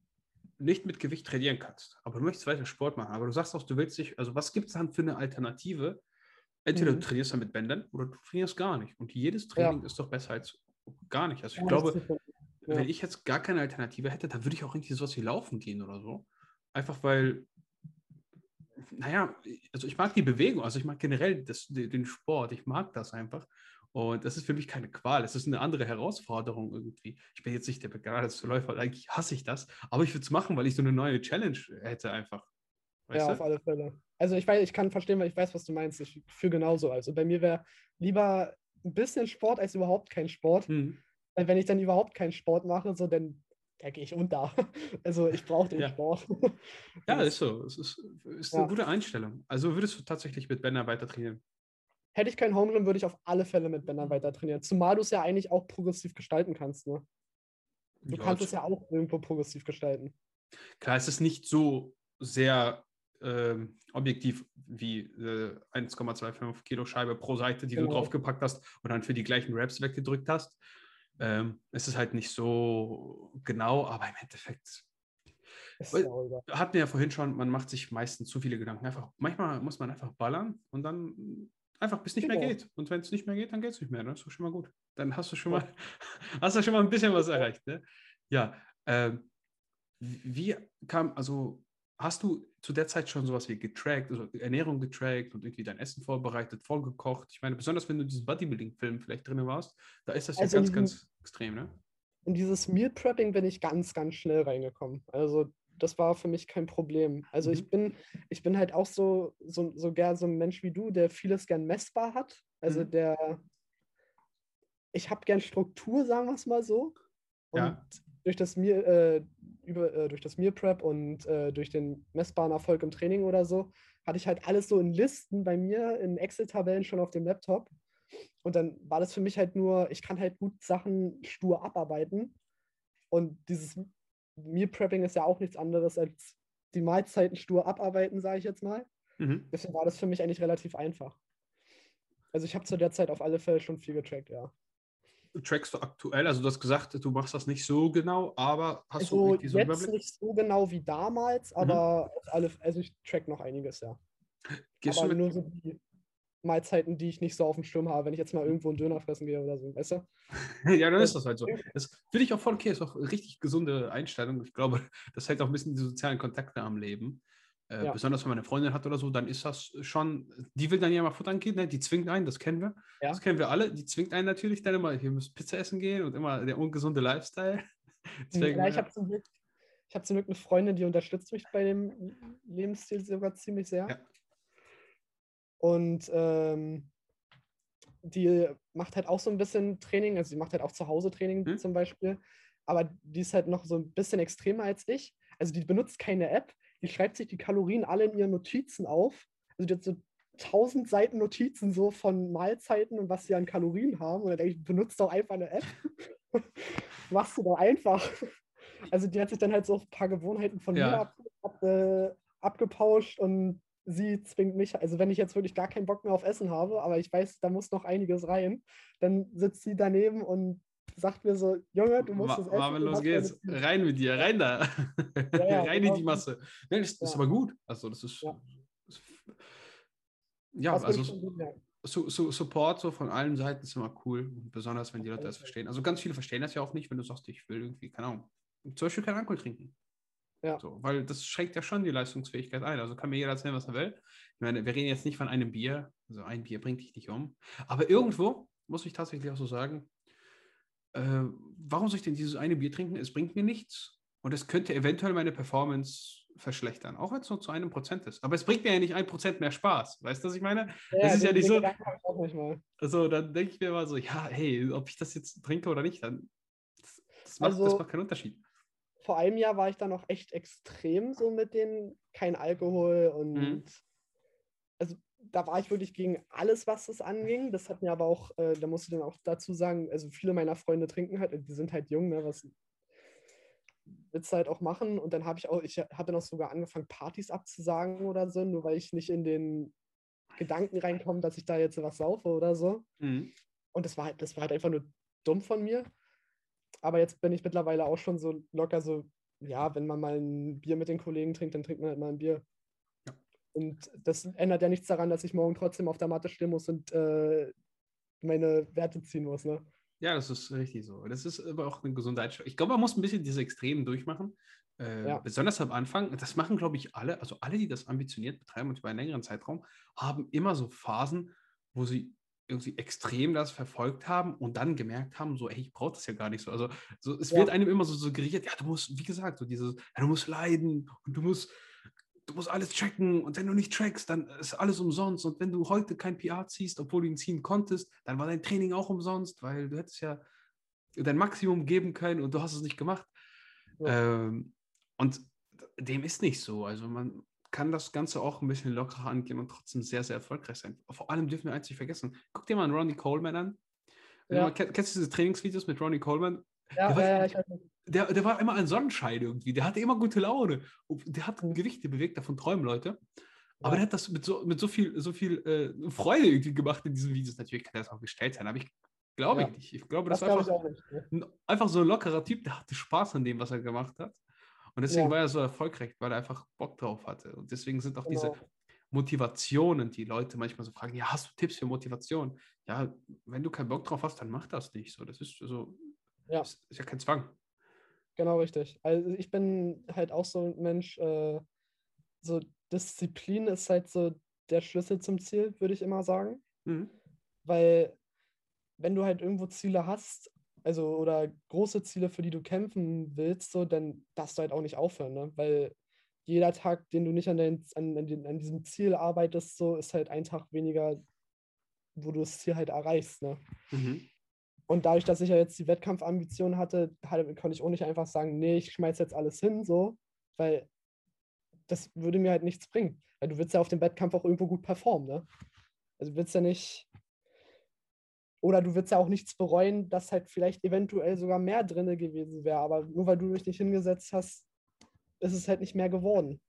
nicht mit Gewicht trainieren kannst, aber du möchtest weiter Sport machen, aber du sagst auch, du willst dich, also was gibt es dann für eine Alternative? Entweder Mhm. du trainierst dann mit Bändern oder du trainierst gar nicht. Und jedes Ja. Training ist doch besser als gar nicht. Also, ich Ja, glaube, ja. wenn ich jetzt gar keine Alternative hätte, dann würde ich auch irgendwie sowas wie laufen gehen oder so. Einfach weil, naja, also ich mag die Bewegung, also ich mag generell das, den Sport, ich mag das einfach. Und das ist für mich keine Qual, es ist eine andere Herausforderung irgendwie. Ich bin jetzt nicht der begnadete Läufer, eigentlich hasse ich das, aber ich würde es machen, weil ich so eine neue Challenge hätte einfach. Weißt ja, du? auf alle Fälle. Also ich weiß, ich kann verstehen, weil ich weiß, was du meinst. Ich fühle genauso. Also bei mir wäre lieber ein bisschen Sport als überhaupt kein Sport. Mhm. Weil wenn ich dann überhaupt keinen Sport mache, so dann, da gehe ich unter. Also ich brauche den Ja. Sport. Ja, ist so. Es ist, ist Ja. eine gute Einstellung. Also würdest du tatsächlich mit Bänder weiter trainieren? Hätte ich keinen Home Gym, würde ich auf alle Fälle mit. Bändern weiter trainieren. Zumal du es ja eigentlich auch progressiv gestalten kannst. Ne? Du kannst es ja auch irgendwo progressiv gestalten. Klar, es ist nicht so sehr ähm, objektiv wie äh, 1,25 Kilo Scheibe pro Seite, die du Genau. draufgepackt hast und dann für die gleichen Raps weggedrückt hast. Ähm, es ist halt nicht so genau, aber im Endeffekt Ist hatten wir ja vorhin schon, man macht sich meistens zu viele Gedanken. Einfach, manchmal muss man einfach ballern und dann einfach bis nicht mehr Genau. geht. Und wenn es nicht mehr geht, dann geht es nicht mehr. Das ist doch schon mal gut. Dann hast du schon Ja. mal, hast du schon mal ein bisschen was erreicht. Ne? Ja. Ähm, wie kam, also hast du zu der Zeit schon sowas wie getrackt, also Ernährung getrackt und irgendwie dein Essen vorbereitet, vorgekocht? Ich meine, besonders wenn du in diesem Bodybuilding-Film vielleicht drin warst, da ist das ja Also in ganz, ganz extrem, ne? In dieses Meal Prepping bin ich ganz, ganz schnell reingekommen. Also das war für mich kein Problem. Also Mhm. ich bin, ich bin halt auch so, so, so gern so ein Mensch wie du, der vieles gern messbar hat. Also Mhm. der, ich habe gern Struktur, sagen wir es mal so. Und Ja. durch das Meal, äh, über, äh, durch das Meal Prep und äh, durch den messbaren Erfolg im Training oder so, hatte ich halt alles so in Listen bei mir, in Excel-Tabellen schon auf dem Laptop. Und dann war das für mich halt nur, ich kann halt gut Sachen stur abarbeiten. Und dieses Meal Prepping ist ja auch nichts anderes als die Mahlzeiten stur abarbeiten, sage ich jetzt mal. Mhm. Deswegen war das für mich eigentlich relativ einfach. Also ich habe zu der Zeit auf alle Fälle schon viel getrackt, ja. Trackst du aktuell? Also du hast gesagt, du machst das nicht so genau, aber hast du Also irgendwie so jetzt Überblick? nicht so genau wie damals, Mhm. aber auf alle, also ich track noch einiges, ja. Gehst aber du nur so die Mahlzeiten, die ich nicht so auf dem Schirm habe, wenn ich jetzt mal irgendwo einen Döner fressen gehe oder so, weißt du? ja, dann ist das halt so. Das finde ich auch voll okay, ist auch eine richtig gesunde Einstellung. Ich glaube, das hält auch ein bisschen die sozialen Kontakte am Leben. Äh, Ja. Besonders wenn man eine Freundin hat oder so, dann ist das schon, die will dann ja mal futtern gehen, ne? die zwingt einen, das kennen wir. Ja. Das kennen wir alle, die zwingt einen natürlich dann immer, hier müsst Pizza essen gehen und immer der ungesunde Lifestyle. Deswegen, ja, ich äh, habe zum Glück, ich habe zum Glück eine Freundin, die unterstützt mich bei dem Lebensstil sogar ziemlich sehr. Ja. Und ähm, die macht halt auch so ein bisschen Training, also sie macht halt auch zu Hause Training Mhm. zum Beispiel, aber die ist halt noch so ein bisschen extremer als ich. Also die benutzt keine App, die schreibt sich die Kalorien alle in ihren Notizen auf. Also die hat so tausend Seiten Notizen so von Mahlzeiten und was sie an Kalorien haben. Und dann denke ich, benutzt doch einfach eine App. Machst du doch einfach. Also die hat sich dann halt so ein paar Gewohnheiten von Ja. mir ab, ab, äh, abgepauscht und sie zwingt mich, also wenn ich jetzt wirklich gar keinen Bock mehr auf Essen habe, aber ich weiß, da muss noch einiges rein, dann sitzt sie daneben und sagt mir so, Junge, du musst Ma das. Marvin, los geht's. Rein mit dir, rein da. ja, rein in genau. die Masse. Nein, das, das ist Ja. aber gut. Also, das ist. Ja. Ja, Das also so, so, Support so von allen Seiten ist immer cool. Besonders, wenn die Leute das verstehen. Also ganz viele verstehen das ja auch nicht, wenn du sagst, ich will irgendwie, keine Ahnung, zum Beispiel keinen Alkohol trinken. Ja. So, weil das schränkt ja schon die Leistungsfähigkeit ein. Also kann mir jeder erzählen, was er will. Ich meine, wir reden jetzt nicht von einem Bier. Also ein Bier bringt dich nicht um. Aber irgendwo muss ich tatsächlich auch so sagen, äh, warum soll ich denn dieses eine Bier trinken? Es bringt mir nichts. Und es könnte eventuell meine Performance verschlechtern, auch wenn es nur zu einem Prozent ist. Aber es bringt mir ja nicht ein Prozent mehr Spaß. Weißt du, was ich meine? das ist ja nicht so- manchmal. Also dann denke ich mir mal so, ja, hey, ob ich das jetzt trinke oder nicht, dann das, das, macht, das Also- macht keinen Unterschied. Vor einem Jahr war ich dann noch echt extrem so mit den kein Alkohol und Mhm. Da war ich wirklich gegen alles, was das anging. Das hat mir aber auch, äh, da musst du dann auch dazu sagen, also viele meiner Freunde trinken halt, die sind halt jung, ne, was willst du halt auch machen. Und dann habe ich auch, ich hatte noch sogar angefangen, Partys abzusagen oder so, nur weil ich nicht in den Gedanken reinkomme, dass ich da jetzt was saufe oder so. Mhm. Und das war halt, das war halt einfach nur dumm von mir. Aber jetzt bin ich mittlerweile auch schon so locker so, ja, wenn man mal ein Bier mit den Kollegen trinkt, dann trinkt man halt mal ein Bier. Und das ändert ja nichts daran, dass ich morgen trotzdem auf der Matte stehen muss und äh, meine Werte ziehen muss, ne? Ja, das ist richtig so. Das ist aber auch eine gesunde Einstellung. Ich glaube, man muss ein bisschen diese Extremen durchmachen. Äh, Ja. Besonders am Anfang. Das machen, glaube ich, alle. Also alle, die das ambitioniert betreiben und über einen längeren Zeitraum, haben immer so Phasen, wo sie irgendwie extrem das verfolgt haben und dann gemerkt haben, so, ey, ich brauche das ja gar nicht so. Also so, es Ja. wird einem immer so suggeriert, ja, du musst, wie gesagt, so dieses, ja, du musst leiden und du musst, du musst alles tracken und wenn du nicht trackst, dann ist alles umsonst und wenn du heute kein PR ziehst, obwohl du ihn ziehen konntest, dann war dein Training auch umsonst, weil du hättest ja dein Maximum geben können und du hast es nicht gemacht. Ja. Ähm, und dem ist nicht so. Also man kann das Ganze auch ein bisschen lockerer angehen und trotzdem sehr, sehr erfolgreich sein. Vor allem dürfen wir eins nicht vergessen. Guck dir mal einen Ronnie Coleman an. Ja. Kennst du diese Trainingsvideos mit Ronnie Coleman? Ja, der, war, ja. Der, der war immer ein Sonnenschein irgendwie. Der hatte immer gute Laune. Der hat mhm. Gewichte bewegt, davon träumen Leute. Aber der hat das mit so, mit so viel, so viel äh, Freude irgendwie gemacht in diesen Videos. Natürlich kann das auch gestellt sein, aber ich glaube ja. ich nicht. Ich glaube, das, das war einfach, nicht, ne? einfach so ein lockerer Typ, der hatte Spaß an dem, was er gemacht hat. Und deswegen ja. war er so erfolgreich, weil er einfach Bock drauf hatte. Und deswegen sind auch genau. diese Motivationen, die Leute manchmal so fragen: Ja, hast du Tipps für Motivation? Ja, wenn du keinen Bock drauf hast, dann mach das nicht. So, das ist so, ja. Ist, ist ja kein Zwang. Genau, richtig. Also ich bin halt auch so ein Mensch, äh, so Disziplin ist halt so der Schlüssel zum Ziel, würde ich immer sagen. Mhm. Weil wenn du halt irgendwo Ziele hast, also oder große Ziele, für die du kämpfen willst, so, dann darfst du halt auch nicht aufhören, ne? Weil jeder Tag, den du nicht an, dein, an, an, an diesem Ziel arbeitest, so ist halt ein Tag weniger, wo du das Ziel halt erreichst, ne? Mhm. Und dadurch, dass ich ja jetzt die Wettkampfambition hatte, konnte ich auch nicht einfach sagen, nee, ich schmeiß jetzt alles hin, so, weil das würde mir halt nichts bringen. Weil du willst ja auf dem Wettkampf auch irgendwo gut performen, ne? Also du willst ja nicht. Oder du willst ja auch nichts bereuen, dass halt vielleicht eventuell sogar mehr drin gewesen wäre. Aber nur weil du dich nicht hingesetzt hast, ist es halt nicht mehr geworden.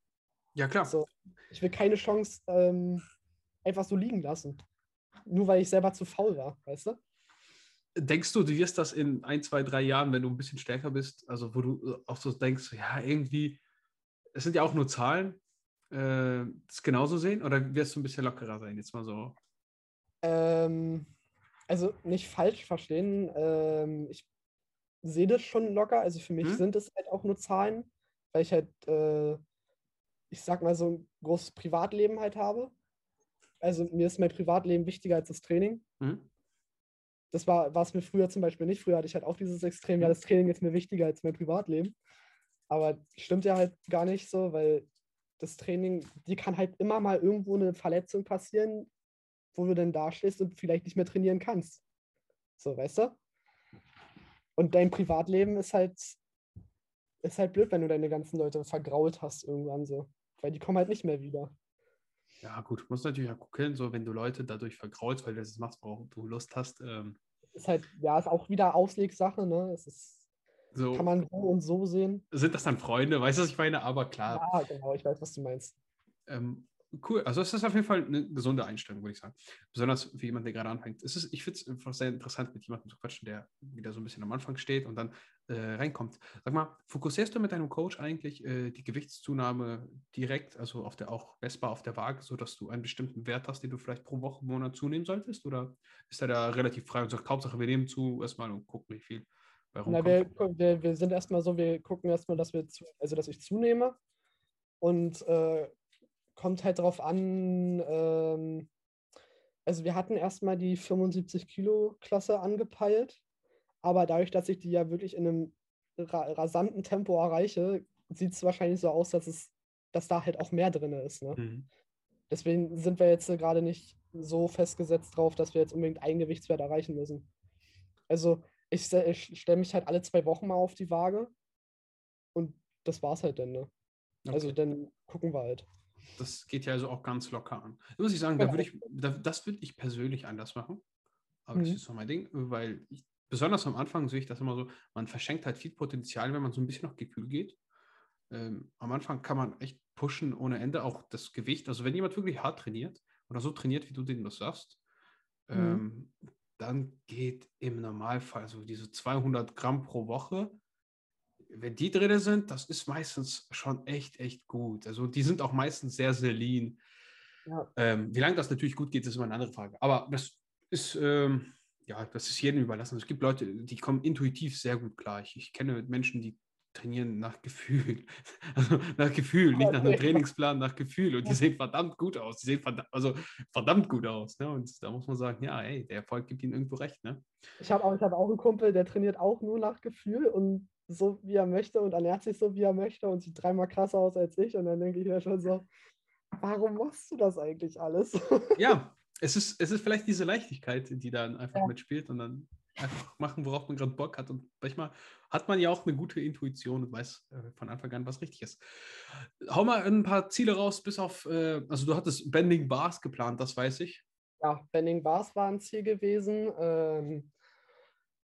Ja, klar. So, ich will keine Chance ähm, einfach so liegen lassen. Nur weil ich selber zu faul war, weißt du? Denkst du, du wirst das in ein, zwei, drei Jahren, wenn du ein bisschen stärker bist, also wo du auch so denkst, ja, irgendwie es sind ja auch nur Zahlen, äh, das genauso sehen oder wirst du ein bisschen lockerer sein, jetzt mal so? Ähm, also nicht falsch verstehen, ähm, ich sehe das schon locker, also für mich hm? sind es halt auch nur Zahlen, weil ich halt, äh, ich sag mal, so ein großes Privatleben halt habe. Also mir ist mein Privatleben wichtiger als das Training. Hm? Das war es mir früher zum Beispiel nicht. Früher hatte ich halt auch dieses Extrem, ja, hm? das Training ist mir wichtiger als mein Privatleben. Aber stimmt ja halt gar nicht so, weil das Training, die kann halt immer mal irgendwo eine Verletzung passieren, wo du dann da stehst und vielleicht nicht mehr trainieren kannst. So, weißt du? Und dein Privatleben ist halt, ist halt blöd, wenn du deine ganzen Leute vergrault hast irgendwann so. Weil die kommen halt nicht mehr wieder. Ja, gut, muss natürlich auch gucken, so wenn du Leute dadurch vergraulst, weil du das machst, worauf du Lust hast. Ähm. Ist halt, ja, ist auch wieder Auslegsache, ne? Es ist so, Kann man so und so sehen. Sind das dann Freunde? Weißt du, was ich meine? Aber klar. Ja, genau, ich weiß, was du meinst. Ähm, cool. Also, es ist auf jeden Fall eine gesunde Einstellung, würde ich sagen. Besonders für jemanden, der gerade anfängt. Es ist, ich finde es einfach sehr interessant, mit jemandem zu quatschen, der wieder so ein bisschen am Anfang steht und dann äh, reinkommt. Sag mal, fokussierst du mit deinem Coach eigentlich äh, die Gewichtszunahme direkt, also auf der auch messbar auf der Waage, sodass du einen bestimmten Wert hast, den du vielleicht pro Woche, Monat zunehmen solltest? Oder ist er da relativ frei und sagt, Hauptsache, wir nehmen zu erstmal und gucken, wie viel? Na, wir, wir, wir, sind erstmal so, wir gucken erstmal, dass wir zu, also dass ich zunehme. Und äh, kommt halt darauf an, ähm, also wir hatten erstmal die 75 Kilo Klasse angepeilt, aber dadurch, dass ich die ja wirklich in einem ra rasanten Tempo erreiche, sieht es wahrscheinlich so aus, dass es, dass da halt auch mehr drin ist. Ne? Mhm. Deswegen sind wir jetzt gerade nicht so festgesetzt drauf, dass wir jetzt unbedingt einen Gewichtswert erreichen müssen. Also ich, ich stelle mich halt alle zwei Wochen mal auf die Waage und das war's halt dann, ne? Also okay. Also dann gucken wir halt. Das geht ja also auch ganz locker an. Da muss ich sagen, da würde ich, da, das würde ich persönlich anders machen. Aber mhm. das ist so mein Ding, weil ich, besonders am Anfang sehe ich das immer so, man verschenkt halt viel Potenzial, wenn man so ein bisschen auf Gefühl geht. Ähm, am Anfang kann man echt pushen ohne Ende, auch das Gewicht. Also wenn jemand wirklich hart trainiert oder so trainiert, wie du den das sagst, mhm. ähm, dann geht im Normalfall so diese 200 Gramm pro Woche. Wenn die drin sind, das ist meistens schon echt, echt gut. Also die sind auch meistens sehr, sehr lean. Ja. Ähm, wie lange das natürlich gut geht, ist immer eine andere Frage. Aber das ist, ähm, ja, das ist jedem überlassen. Es gibt Leute, die kommen intuitiv sehr gut klar. Ich, ich kenne Menschen, die trainieren nach Gefühl. Also nach Gefühl, nicht nach einem Trainingsplan, nach Gefühl. Und die sehen verdammt gut aus. Die sehen verdammt, also verdammt gut aus. Ne? Und da muss man sagen, ja, ey, der Erfolg gibt ihnen irgendwo recht. Ne? Ich habe auch, hab auch einen Kumpel, der trainiert auch nur nach Gefühl und so, wie er möchte und ernährt sich so, wie er möchte und sieht dreimal krasser aus als ich. Und dann denke ich mir schon so, warum machst du das eigentlich alles? Ja, es ist, es ist vielleicht diese Leichtigkeit, die dann einfach ja. mitspielt und dann einfach machen, worauf man gerade Bock hat. Und manchmal hat man ja auch eine gute Intuition und weiß äh, von Anfang an, was richtig ist. Hau mal ein paar Ziele raus, bis auf, äh, also du hattest Bending Bars geplant, das weiß ich. Ja, Bending Bars war ein Ziel gewesen. Ähm,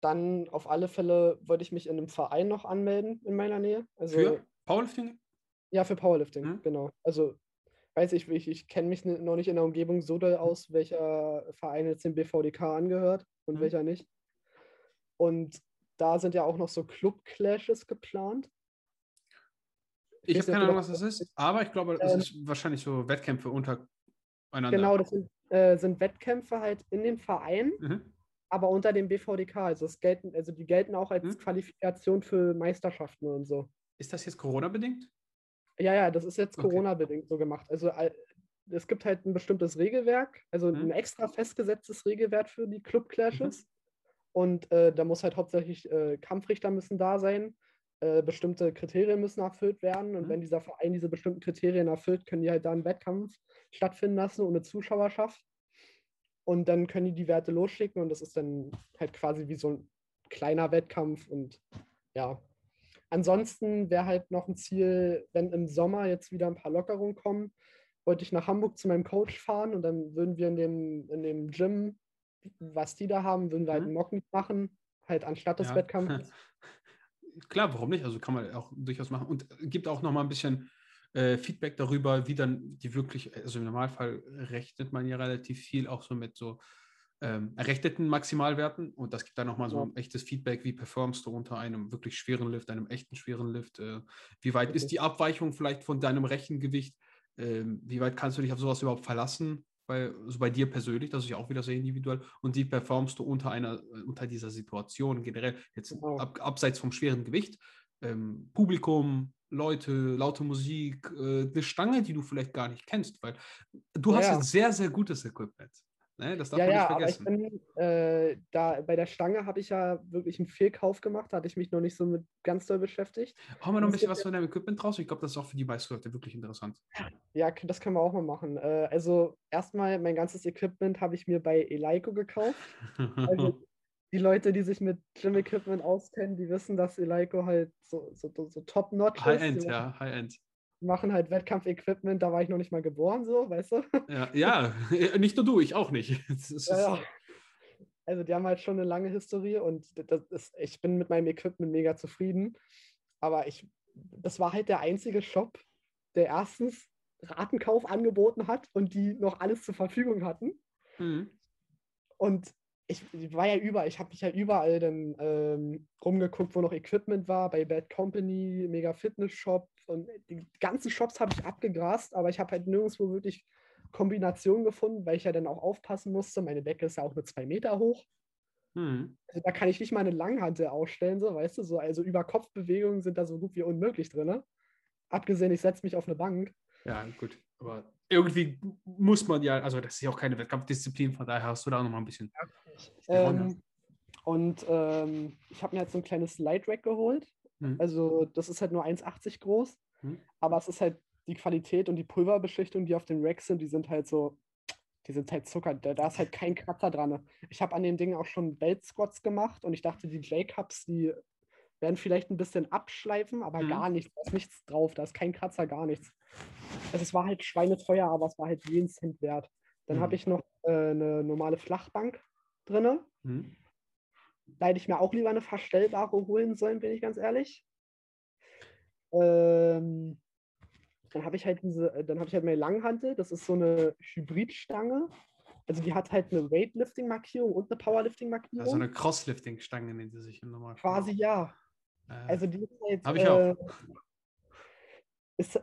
dann auf alle Fälle wollte ich mich in einem Verein noch anmelden in meiner Nähe. Also, Für Powerlifting? Ja, für Powerlifting, Mhm. genau. Also weiß ich, ich, ich kenne mich noch nicht in der Umgebung so doll aus, welcher Verein jetzt dem BVDK angehört und Mhm. welcher nicht. Und da sind ja auch noch so Club-Clashes geplant. Ich weiß habe keine Ahnung, was das- das ist, aber ich glaube, es Ähm, ist wahrscheinlich so Wettkämpfe untereinander. Genau, das sind, äh, sind Wettkämpfe halt in den Vereinen, Mhm. Aber unter dem BVDK. Also, es gelten, also die gelten auch als Mhm. Qualifikation für Meisterschaften und so. Ist das jetzt Corona-bedingt? Ja, ja, das ist jetzt Okay. Corona-bedingt so gemacht. Also all- es gibt halt ein bestimmtes Regelwerk, also Mhm. ein extra festgesetztes Regelwerk für die Club-Clashes. Und äh, da muss halt hauptsächlich äh, Kampfrichter müssen da sein, äh, bestimmte Kriterien müssen erfüllt werden. Und Mhm. wenn dieser Verein diese bestimmten Kriterien erfüllt, können die halt da einen Wettkampf stattfinden lassen ohne Zuschauerschaft. Und dann können die die Werte losschicken und das ist dann halt quasi wie so ein kleiner Wettkampf und ja. Ansonsten wäre halt noch ein Ziel, wenn im Sommer jetzt wieder ein paar Lockerungen kommen, wollte ich nach Hamburg zu meinem Coach fahren und dann würden wir in dem, in dem Gym, was die da haben, würden wir halt Mhm. einen Mockmeet machen, halt anstatt des Ja. Wettkampfs. Klar, warum nicht? Also kann man auch durchaus machen. Und gibt auch noch mal ein bisschen äh, Feedback darüber, wie dann die wirklich, also im Normalfall rechnet man ja relativ viel auch so mit so ähm, errechneten Maximalwerten. Und das gibt dann nochmal so ein echtes Feedback, wie performst du unter einem wirklich schweren Lift, einem echten schweren Lift, äh, wie weit ist Richtig. die Abweichung vielleicht von deinem Rechengewicht, ähm, wie weit kannst du dich auf sowas überhaupt verlassen, bei, also bei dir persönlich, das ist ja auch wieder sehr individuell. Und wie performst du unter einer, äh, unter dieser Situation generell, jetzt Genau. ab, abseits vom schweren Gewicht, ähm, Publikum, Leute, laute Musik, äh, eine Stange, die du vielleicht gar nicht kennst, weil du Ja, hast ja. jetzt sehr, sehr gutes Equipment. Ne? Das darf Ja, man ja, nicht aber ich vergessen. bin äh, da bei der Stange habe ich ja wirklich einen Fehlkauf gemacht, da hatte ich mich noch nicht so mit ganz doll beschäftigt. Hau mal noch ein bisschen was von deinem Equipment raus. Ich glaube, das ist auch für die meisten Leute wirklich interessant. Ja, das können wir auch mal machen. Äh, also erstmal, mein ganzes Equipment habe ich mir bei Eleiko gekauft. Also die Leute, die sich mit Gym-Equipment auskennen, die wissen, dass Eleiko halt so, so, so, top-notch ist. High-End, ja, High-End. machen halt Wettkampf-Equipment, da war ich noch nicht mal geboren, so, weißt du? Ja, ja, nicht nur du, ich auch nicht. Ja, ja. Also die haben halt schon eine lange Historie und das ist, ich bin mit meinem Equipment mega zufrieden. Aber ich, das war halt der einzige Shop, der erstens Ratenkauf angeboten hat und die noch alles zur Verfügung hatten. Mhm. Und ich, ich war ja überall, ich habe mich ja überall dann ähm, rumgeguckt, wo noch Equipment war, bei Bad Company, Mega Fitness Shop und die ganzen Shops habe ich abgegrast, aber ich habe halt nirgendwo wirklich Kombinationen gefunden, weil ich ja dann auch aufpassen musste. Meine Decke ist ja auch nur zwei Meter hoch. Mhm. Also da kann ich nicht mal eine Langhantel ausstellen, so, weißt du, so, also über Kopfbewegungen sind da so gut wie unmöglich drin. Abgesehen, ich setze mich auf eine Bank. Ja, gut. Aber irgendwie muss man ja, also das ist ja auch keine Wettkampfdisziplin, von daher hast du da noch mal ein bisschen. Ähm, und ähm, ich habe mir jetzt so ein kleines Light Rack geholt. Mhm. Also das ist halt nur 1,80 groß, Mhm. aber es ist halt die Qualität und die Pulverbeschichtung, die auf den Racks sind, die sind halt so, die sind halt Zucker. Da, da ist halt kein Kratzer dran. Ich habe an den Dingen auch schon Belt Squats gemacht und ich dachte, die J-Cups, die werden vielleicht ein bisschen abschleifen, aber Mhm. gar nichts. Da ist nichts drauf, da ist kein Kratzer, gar nichts. Also es war halt schweineteuer, aber es war halt jeden Cent wert. Dann Mhm. habe ich noch äh, eine normale Flachbank drin. Mhm. Da hätte ich mir auch lieber eine verstellbare holen sollen, bin ich ganz ehrlich. Ähm, dann habe ich halt diese, dann habe ich halt meine Langhantel, das ist so eine Hybridstange. Also die hat halt eine Weightlifting-Markierung und eine Powerlifting-Markierung. Also eine Crosslifting-Stange nennt sie sich im Normalfall. Quasi ja. Äh, Also die ist halt, Hab ich auch. äh, ist,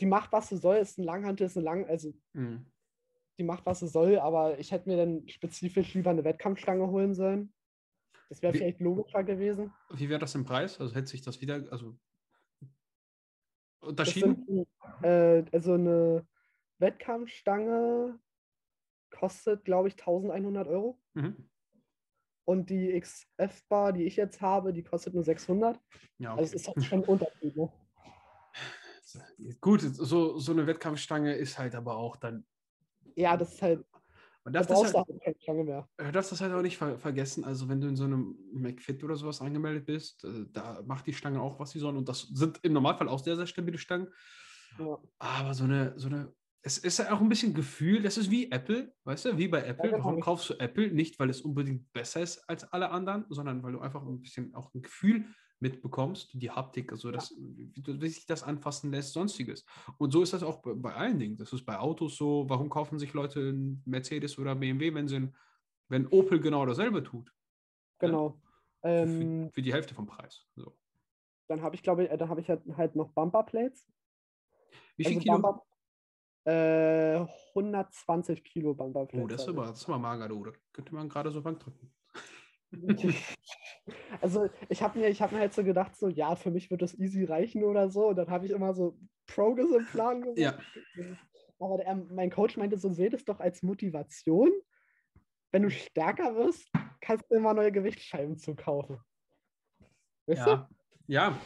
die macht, was sie soll, ist ein Langhantel, ist eine Lang, also mhm. die macht, was sie soll, aber ich hätte mir dann spezifisch lieber eine Wettkampfstange holen sollen. Das wäre vielleicht logischer gewesen. Wie wäre das im Preis? Also hätte sich das wieder, also unterschieden? sind, äh, also eine Wettkampfstange kostet, glaube ich, 1100 Euro. Mhm. Und die XF-Bar, die ich jetzt habe, die kostet nur 600. Ja, Also es okay. ist halt schon ein Unterschied. Ne? Gut, so, so eine Wettkampfstange ist halt aber auch dann Ja, das ist halt, Man Da darf das, brauchst du halt, halt du darfst das halt auch nicht ver vergessen. Also, wenn du in so einem McFit oder sowas angemeldet bist, äh, da macht die Stange auch, was sie sollen. Und das sind im Normalfall auch sehr, sehr stabile Stangen. Ja. Aber so eine, so eine, es ist ja auch ein bisschen Gefühl, das ist wie Apple, weißt du, wie bei Apple. genau. Warum kaufst du Apple? Nicht, weil es unbedingt besser ist als alle anderen, sondern weil du einfach ein bisschen auch ein Gefühl mitbekommst, die Haptik, also das, wie, du- wie sich das anfassen lässt, sonstiges. Und so ist das auch bei, bei allen Dingen. Das ist bei Autos so, warum kaufen sich Leute einen Mercedes oder BMW, wenn sie ein, wenn Opel genau dasselbe tut? Genau. Für, Ähm, für die Hälfte vom Preis. So. dann habe ich, glaube ich, äh, dann habe ich halt, halt noch Bumperplates. Wie viel Also Kilo? Bumper, äh, 120 Kilo Bumperplates. oh, das ist aber, das ist aber mager, du. Das könnte man gerade so Bank drücken. ich. Also ich habe mir, ich hab mir halt so gedacht, so ja, für mich wird das easy reichen oder so. Und dann habe ich immer so Progress im Plan gemacht. Ja. Aber der, mein Coach meinte so, seht es doch als Motivation. Wenn du stärker wirst, kannst du immer neue Gewichtsscheiben zukaufen. Weißt Ja, ja.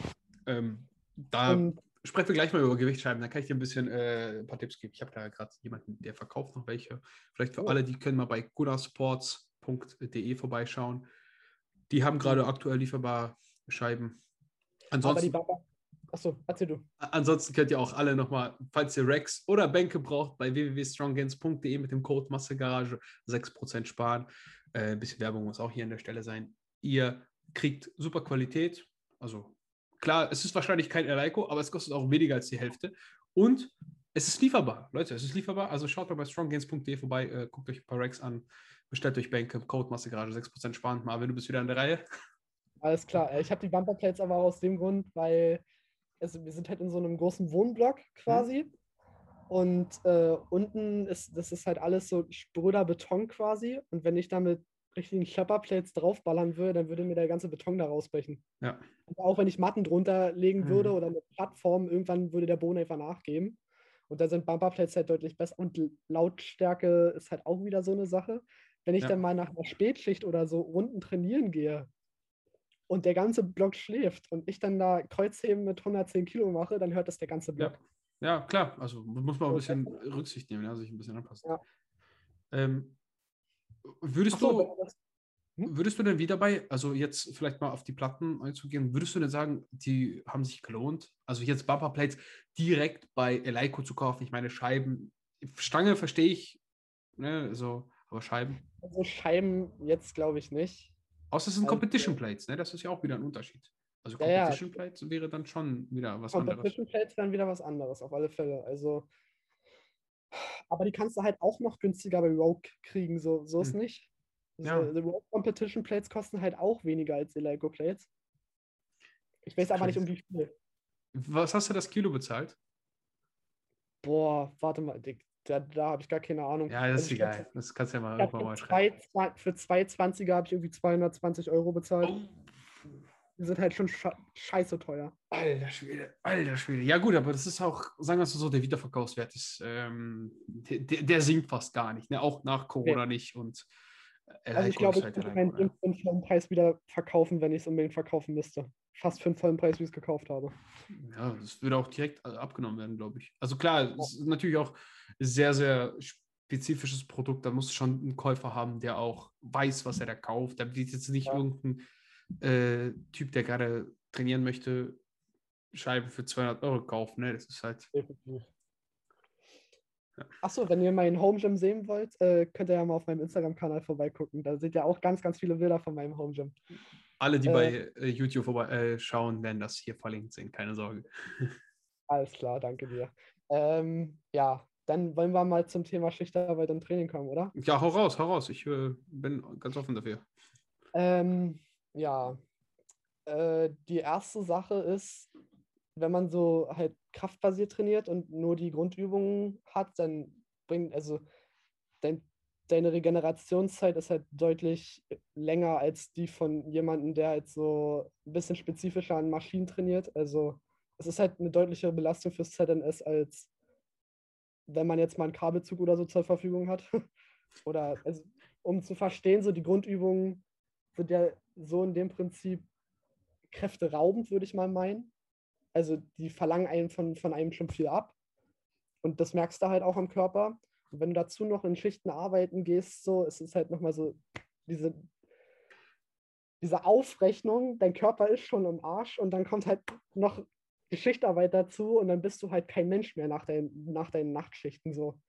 Ähm, da du? Und sprechen wir gleich mal über Gewichtsscheiben. Da kann ich dir ein bisschen äh, ein paar Tipps geben. Ich habe da gerade jemanden, der verkauft noch welche. Vielleicht für Oh. alle, die können mal bei gunasports.de vorbeischauen. Die haben gerade aktuell lieferbar Scheiben. Mhm. aber die Ansonsten. Achso, erzähl du. ansonsten könnt ihr auch alle nochmal, falls ihr Rex oder Bänke braucht, bei www.stronggains.de mit dem Code Massegarage 6% sparen. Äh, ein bisschen Werbung muss auch hier an der Stelle sein. Ihr kriegt super Qualität. Also klar, es ist wahrscheinlich kein Eleiko, aber es kostet auch weniger als die Hälfte. Und es ist lieferbar. Leute, es ist lieferbar. Also schaut mal bei stronggains.de vorbei, äh, guckt euch ein paar Rex an, bestellt euch Bänke, Code Massegarage 6% sparen. Marvin, du bist wieder an der Reihe. Alles klar. Äh, Ich habe die Bumperplates aber aus dem Grund, weil es, wir sind halt in so einem großen Wohnblock quasi. Und äh, unten ist, das ist halt alles so spröder Beton quasi. Und wenn ich da richtigen Schlepperplates draufballern würde, dann würde mir der ganze Beton da rausbrechen. Ja. Und auch wenn ich Matten drunter legen würde Mhm. oder eine Plattform, irgendwann würde der Boden einfach nachgeben. Und da sind Bumperplates halt deutlich besser. Und Lautstärke ist halt auch wieder so eine Sache. Wenn ich Ja. dann mal nach einer Spätschicht oder so Runden trainieren gehe und der ganze Block schläft und ich dann da Kreuzheben mit 110 Kilo mache, dann hört das der ganze Block. Ja, klar. Also muss man ein So, bisschen Rücksicht nehmen, ja, sich ein bisschen anpassen. Ja. Ähm, würdest, so, du, das- würdest du denn wieder bei, also jetzt vielleicht mal auf die Platten einzugehen, würdest du denn sagen, die haben sich gelohnt? Also jetzt Bumperplates direkt bei Eleiko zu kaufen? Ich meine, Scheiben, Stange verstehe ich, ne, so, aber Scheiben. Also Scheiben jetzt glaube ich nicht. Außer es sind Also- Competition Plates, ne? Das ist ja auch wieder ein Unterschied. Also Ja, ja. Competition Plates wäre dann schon wieder was anderes. Competition Plates wären wieder was anderes, auf alle Fälle. Also, aber die kannst du halt auch noch günstiger bei Rogue kriegen, so, so ist Hm. nicht. Ja. Die Rogue Competition Plates kosten halt auch weniger als die Lego Plates. Ich weiß aber nicht um wie viel. Was hast du das Kilo bezahlt? Boah, warte mal, da, da habe ich gar keine Ahnung. Ja, das Also ist egal. Das kannst du ja mal irgendwann mal schreiben. zwei, für zwei 20er habe ich irgendwie 220 Euro bezahlt. Oh. Die sind halt schon sche scheiße teuer. Alter Schwede, alter Schwede. Ja gut, aber das ist auch, sagen wir es so, der Wiederverkaufswert ist, ähm, der, der, sinkt fast gar nicht, ne? auch nach Corona nicht. Und äh, Also ich glaube, ich halt könnte Eleiko, meinen ne? Ding für vollen Preis wieder verkaufen, wenn ich es unbedingt verkaufen müsste. Fast für einen vollen Preis, wie ich es gekauft habe. Ja, das würde auch direkt äh, abgenommen werden, glaube ich. Also klar, es ist natürlich auch sehr, sehr spezifisches Produkt. Da muss schon einen Käufer haben, der auch weiß, was er da kauft. Da wird jetzt nicht Ja. irgendein äh, Typ, der gerade trainieren möchte, Scheibe für 200 Euro kaufen. Ne? Das ist halt, Definitiv. Ja. Achso, wenn ihr meinen Home Gym sehen wollt, äh, könnt ihr ja mal auf meinem Instagram-Kanal vorbeigucken. Da seht ihr auch ganz, ganz viele Bilder von meinem Home Gym. alle, die Äh. bei äh, YouTube äh, schauen, werden das hier verlinkt sehen. Keine Sorge. Alles klar, danke dir. Ähm, ja, dann wollen wir mal zum Thema Schichtarbeit im Training kommen, oder? Ja, hau raus, hau raus. Ich äh, bin ganz offen dafür. Ähm, ja, äh, die erste Sache ist, wenn man so halt kraftbasiert trainiert und nur die Grundübungen hat, dann bringt, also dein, deine Regenerationszeit ist halt deutlich länger als die von jemandem, der halt so ein bisschen spezifischer an Maschinen trainiert. Also es ist halt eine deutlichere Belastung fürs ZNS, als wenn man jetzt mal einen Kabelzug oder so zur Verfügung hat. oder also, um zu verstehen, so die Grundübungen sind ja so in dem Prinzip kräfteraubend, würde ich mal meinen. Also die verlangen einem von, von einem schon viel ab. Und das merkst du halt auch am Körper. Und wenn du dazu noch in Schichten arbeiten gehst, so, es ist halt nochmal so diese, diese Aufrechnung, dein Körper ist schon im Arsch und dann kommt halt noch die Schichtarbeit dazu und dann bist du halt kein Mensch mehr nach, dein, nach deinen Nachtschichten so.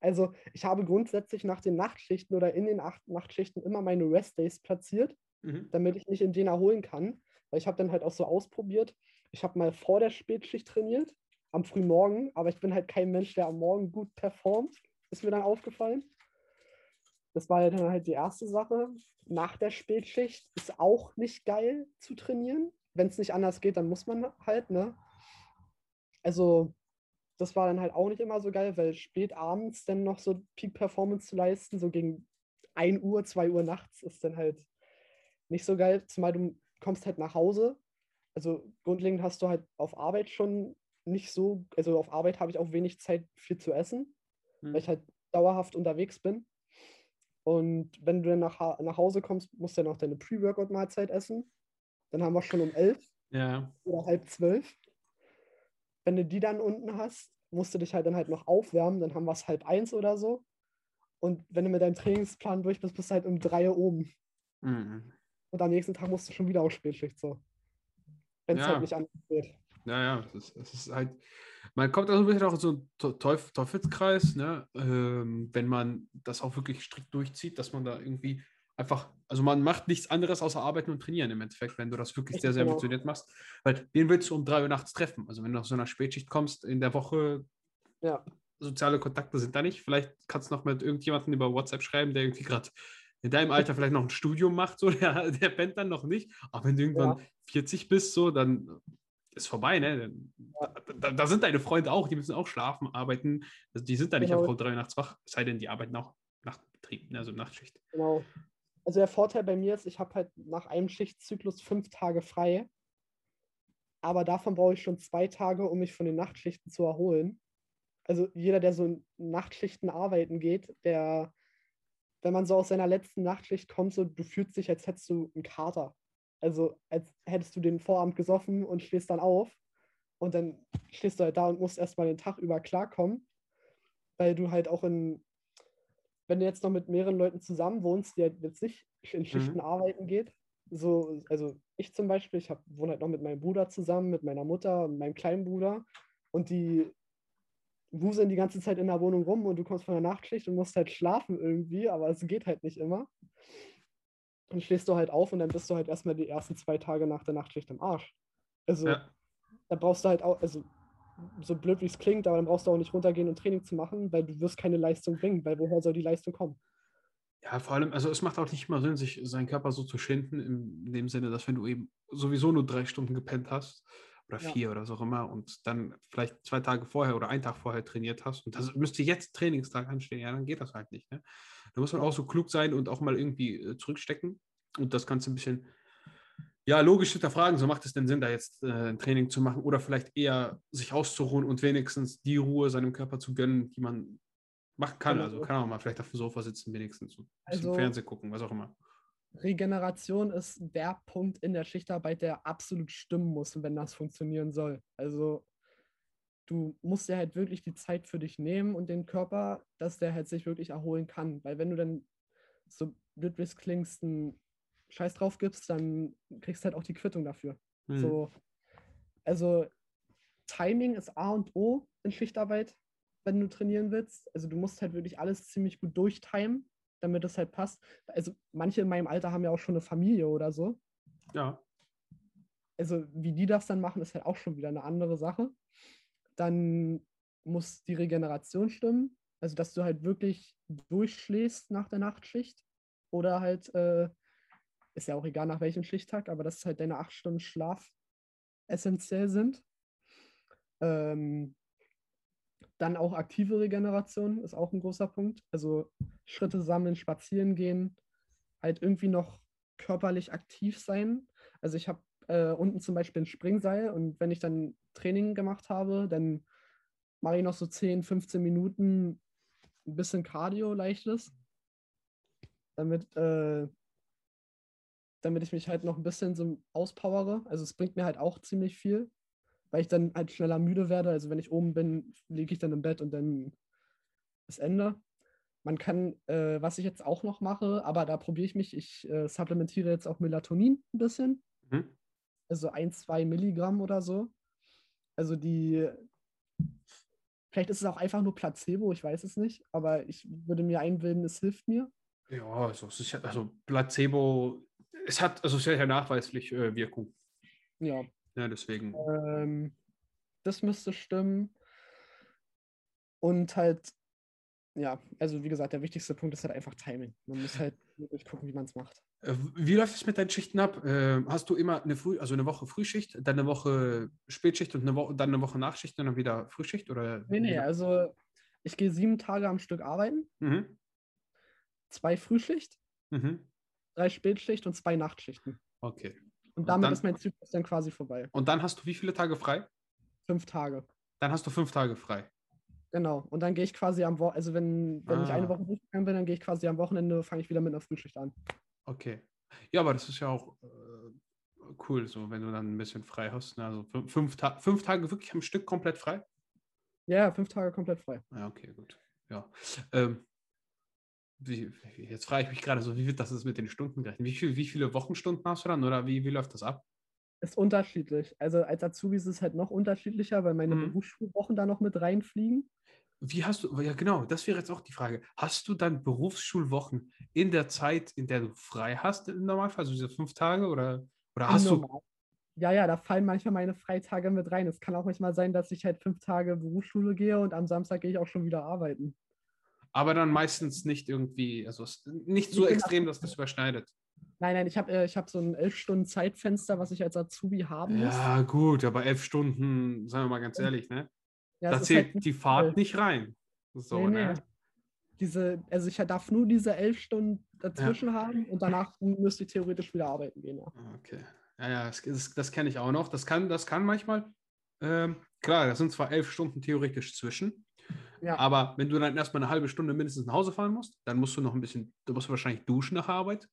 Also ich habe grundsätzlich nach den Nachtschichten oder in den acht Nachtschichten immer meine Restdays platziert, mhm. damit ich mich in den erholen kann. Weil ich habe dann halt auch so ausprobiert. Ich habe mal vor der Spätschicht trainiert, am Frühmorgen, aber ich bin halt kein Mensch, der am Morgen gut performt. Ist mir dann aufgefallen. Das war dann halt die erste Sache. Nach der Spätschicht ist auch nicht geil zu trainieren. Wenn es nicht anders geht, dann muss man halt, ne? Also das war dann halt auch nicht immer so geil, weil spät abends dann noch so Peak-Performance zu leisten, so gegen 1 Uhr, 2 Uhr nachts, ist dann halt nicht so geil, zumal du kommst halt nach Hause. Also grundlegend hast du halt auf Arbeit schon nicht so, also auf Arbeit habe ich auch wenig Zeit viel zu essen, mhm. weil ich halt dauerhaft unterwegs bin. Und wenn du dann nach, nach Hause kommst, musst du dann auch deine Pre-Workout-Mahlzeit essen. Dann haben wir schon um elf ja. oder halb zwölf. Wenn du die dann unten hast, musst du dich halt dann halt noch aufwärmen, dann haben wir es halb eins oder so. Und wenn du mit deinem Trainingsplan durch bist, bist du halt um drei Uhr oben. Mhm. Und am nächsten Tag musst du schon wieder auf Spätschicht so. Wenn es ja. halt nicht anders geht. Ja, ja, es ist, es ist, halt, man kommt also ein bisschen auch in so einen Teuf Teufelskreis, ne? Ähm, wenn man das auch wirklich strikt durchzieht, dass man da irgendwie einfach, also man macht nichts anderes außer arbeiten und trainieren im Endeffekt, wenn du das wirklich sehr, sehr genau. ambitioniert machst. Weil den willst du um drei Uhr nachts treffen. Also wenn du nach so einer Spätschicht kommst in der Woche, ja. soziale Kontakte sind da nicht. Vielleicht kannst du noch mit irgendjemandem über WhatsApp schreiben, der irgendwie gerade in deinem Alter vielleicht noch ein Studium macht, so, der, der pennt dann noch nicht. Aber wenn du irgendwann ja. 40 bist, so, dann ist vorbei, ne? Da, da, da, sind deine Freunde auch, die müssen auch schlafen, arbeiten. Also die sind da nicht genau. einfach um drei nachts wach, es sei denn, die arbeiten auch Nachtbetrieb, ne? also Nachtschicht. Genau. Also der Vorteil bei mir ist, ich habe halt nach einem Schichtzyklus fünf Tage frei. Aber davon brauche ich schon zwei Tage, um mich von den Nachtschichten zu erholen. Also jeder, der so in Nachtschichten arbeiten geht, der, wenn man so aus seiner letzten Nachtschicht kommt, so du fühlst dich, als hättest du einen Kater. Also als hättest du den Vorabend gesoffen und stehst dann auf. Und dann stehst du halt da und musst erstmal den Tag über klarkommen, weil du halt auch in wenn du jetzt noch mit mehreren Leuten zusammen wohnst, die halt jetzt nicht in Schichten mhm. arbeiten geht, so, also ich zum Beispiel, ich hab, wohne halt noch mit meinem Bruder zusammen, mit meiner Mutter und meinem kleinen Bruder und die wuseln die ganze Zeit in der Wohnung rum und du kommst von der Nachtschicht und musst halt schlafen irgendwie, aber es geht halt nicht immer. Dann stehst du halt auf und dann bist du halt erstmal die ersten zwei Tage nach der Nachtschicht im Arsch. Also ja. da brauchst du halt auch, also so blöd wie es klingt, aber dann brauchst du auch nicht runtergehen und Training zu machen, weil du wirst keine Leistung bringen, weil woher soll die Leistung kommen? Ja, vor allem, also es macht auch nicht immer Sinn, sich seinen Körper so zu schinden, in dem Sinne, dass wenn du eben sowieso nur drei Stunden gepennt hast oder vier ja. oder so auch immer und dann vielleicht zwei Tage vorher oder einen Tag vorher trainiert hast und das müsste jetzt Trainingstag anstehen, ja, dann geht das halt nicht. Ne? Da muss man auch so klug sein und auch mal irgendwie äh, zurückstecken und das Ganze ein bisschen ja, logisch hinterfragen, so macht es denn Sinn, da jetzt äh, ein Training zu machen oder vielleicht eher sich auszuruhen und wenigstens die Ruhe seinem Körper zu gönnen, die man machen kann. Genau. Also kann auch mal vielleicht auf dem Sofa sitzen, wenigstens ein bisschen also, Fernsehen gucken, was auch immer. Regeneration ist der Punkt in der Schichtarbeit, der absolut stimmen muss, wenn das funktionieren soll. Also du musst dir halt wirklich die Zeit für dich nehmen und den Körper, dass der halt sich wirklich erholen kann. Weil wenn du dann so blöd wie es klingst, ein Scheiß drauf gibst, dann kriegst du halt auch die Quittung dafür. Mhm. So, also Timing ist A und O in Schichtarbeit, wenn du trainieren willst. Also du musst halt wirklich alles ziemlich gut durchtimen, damit es halt passt. Also manche in meinem Alter haben ja auch schon eine Familie oder so. Ja. Also wie die das dann machen, ist halt auch schon wieder eine andere Sache. Dann muss die Regeneration stimmen. Also dass du halt wirklich durchschläfst nach der Nachtschicht oder halt äh, ist ja auch egal nach welchem Schichttag, aber dass halt deine acht Stunden Schlaf essentiell sind. Ähm, dann auch aktive Regeneration ist auch ein großer Punkt. Also Schritte sammeln, spazieren gehen, halt irgendwie noch körperlich aktiv sein. Also ich habe äh, unten zum Beispiel ein Springseil und wenn ich dann Training gemacht habe, dann mache ich noch so 10, 15 Minuten ein bisschen Cardio, leichtes, damit äh, damit ich mich halt noch ein bisschen so auspowere. Also es bringt mir halt auch ziemlich viel, weil ich dann halt schneller müde werde. Also wenn ich oben bin, liege ich dann im Bett und dann bis Ende. Man kann, äh, was ich jetzt auch noch mache, aber da probiere ich mich, ich äh, supplementiere jetzt auch Melatonin ein bisschen. Mhm. Also ein, zwei Milligramm oder so. Also die, vielleicht ist es auch einfach nur Placebo, ich weiß es nicht, aber ich würde mir einbilden, es hilft mir. Ja, also, es ist ja, also Placebo, es hat, also es hat ja nachweislich äh, Wirkung. Ja. Ja, deswegen. Ähm, das müsste stimmen. Und halt, ja, also wie gesagt, der wichtigste Punkt ist halt einfach Timing. Man muss halt wirklich gucken, wie man es macht. Äh, Wie läuft es mit deinen Schichten ab? Äh, hast du immer eine Früh, also eine Woche Frühschicht, dann eine Woche Spätschicht und eine Woche, dann eine Woche Nachschicht und dann wieder Frühschicht? Oder Nee, nee, also ich gehe sieben Tage am Stück arbeiten, Mhm. zwei Frühschicht, Mhm. drei Spätschicht und zwei Nachtschichten. Okay. Und Und damit dann- ist mein Zyklus dann quasi vorbei. Und dann hast du wie viele Tage frei? Fünf Tage. Dann hast du fünf Tage frei. Genau. Und dann gehe ich quasi am Wochenende, also wenn, wenn ich Ah. eine Woche durchgegangen bin, dann gehe ich quasi am Wochenende, fange ich wieder mit einer Frühschicht an. Okay. Ja, aber das ist ja auch äh, cool, so wenn du dann ein bisschen frei hast. Ne? Also fünf, fünf, Ta fünf Tage wirklich am Stück komplett frei? Ja, ja, fünf Tage komplett frei. Ja, okay, gut. Ja. Ähm, wie, jetzt frage ich mich gerade so, wie wird das jetzt mit den Stunden gerechnet? Wie, viel, wie viele Wochenstunden hast du dann oder wie, wie läuft das ab? Ist unterschiedlich. Also als Azubi ist es halt noch unterschiedlicher, weil meine Mhm. Berufsschulwochen da noch mit reinfliegen. Wie hast du, ja genau, das wäre jetzt auch die Frage. Hast du dann Berufsschulwochen in der Zeit, in der du frei hast im Normalfall, also diese fünf Tage oder, oder hast du, Normal. Ja, ja, da fallen manchmal meine Freitage mit rein. Es kann auch manchmal sein, dass ich halt fünf Tage Berufsschule gehe und am Samstag gehe ich auch schon wieder arbeiten. Aber dann meistens nicht irgendwie, also nicht so extrem, dass das überschneidet. Nein, nein, ich habe äh, ich hab so ein elf Stunden Zeitfenster, was ich als Azubi haben muss. Ja, gut, aber elf Stunden, sagen wir mal ganz ehrlich, ne? Ja, da zählt halt die Fahrt voll. nicht rein. So, Nee, nee. ne? Diese, also ich darf nur diese elf Stunden dazwischen haben und danach müsste ich theoretisch wieder arbeiten gehen. Ja. Okay. Ja, ja, das, das, das kenne ich auch noch. Das kann, das kann manchmal, ähm, klar, das sind zwar elf Stunden theoretisch zwischen, Ja. aber wenn du dann erstmal eine halbe Stunde mindestens nach Hause fahren musst, dann musst du noch ein bisschen, du musst wahrscheinlich duschen nach der Arbeit.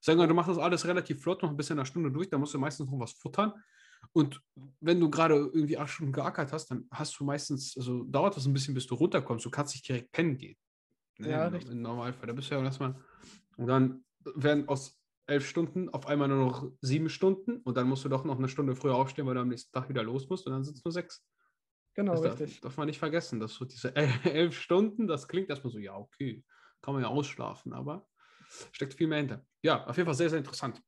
Sagen wir, du machst das alles relativ flott, noch ein bisschen eine Stunde durch, dann musst du meistens noch was futtern. Und wenn du gerade irgendwie acht Stunden geackert hast, dann hast du meistens, also dauert das ein bisschen, bis du runterkommst. Du kannst nicht direkt pennen gehen. Ne, Ja, im. Im Normalfall. Da bist du ja erstmal. Und dann werden aus elf Stunden auf einmal nur noch sieben Stunden und dann musst du doch noch eine Stunde früher aufstehen, weil du am nächsten Tag wieder los musst und dann sind es nur sechs. Genau, Das darf, richtig. darf man nicht vergessen, dass so diese el- elf Stunden, das klingt erstmal so, ja, okay, kann man ja ausschlafen, aber steckt viel mehr hinter. Ja, auf jeden Fall sehr, sehr interessant.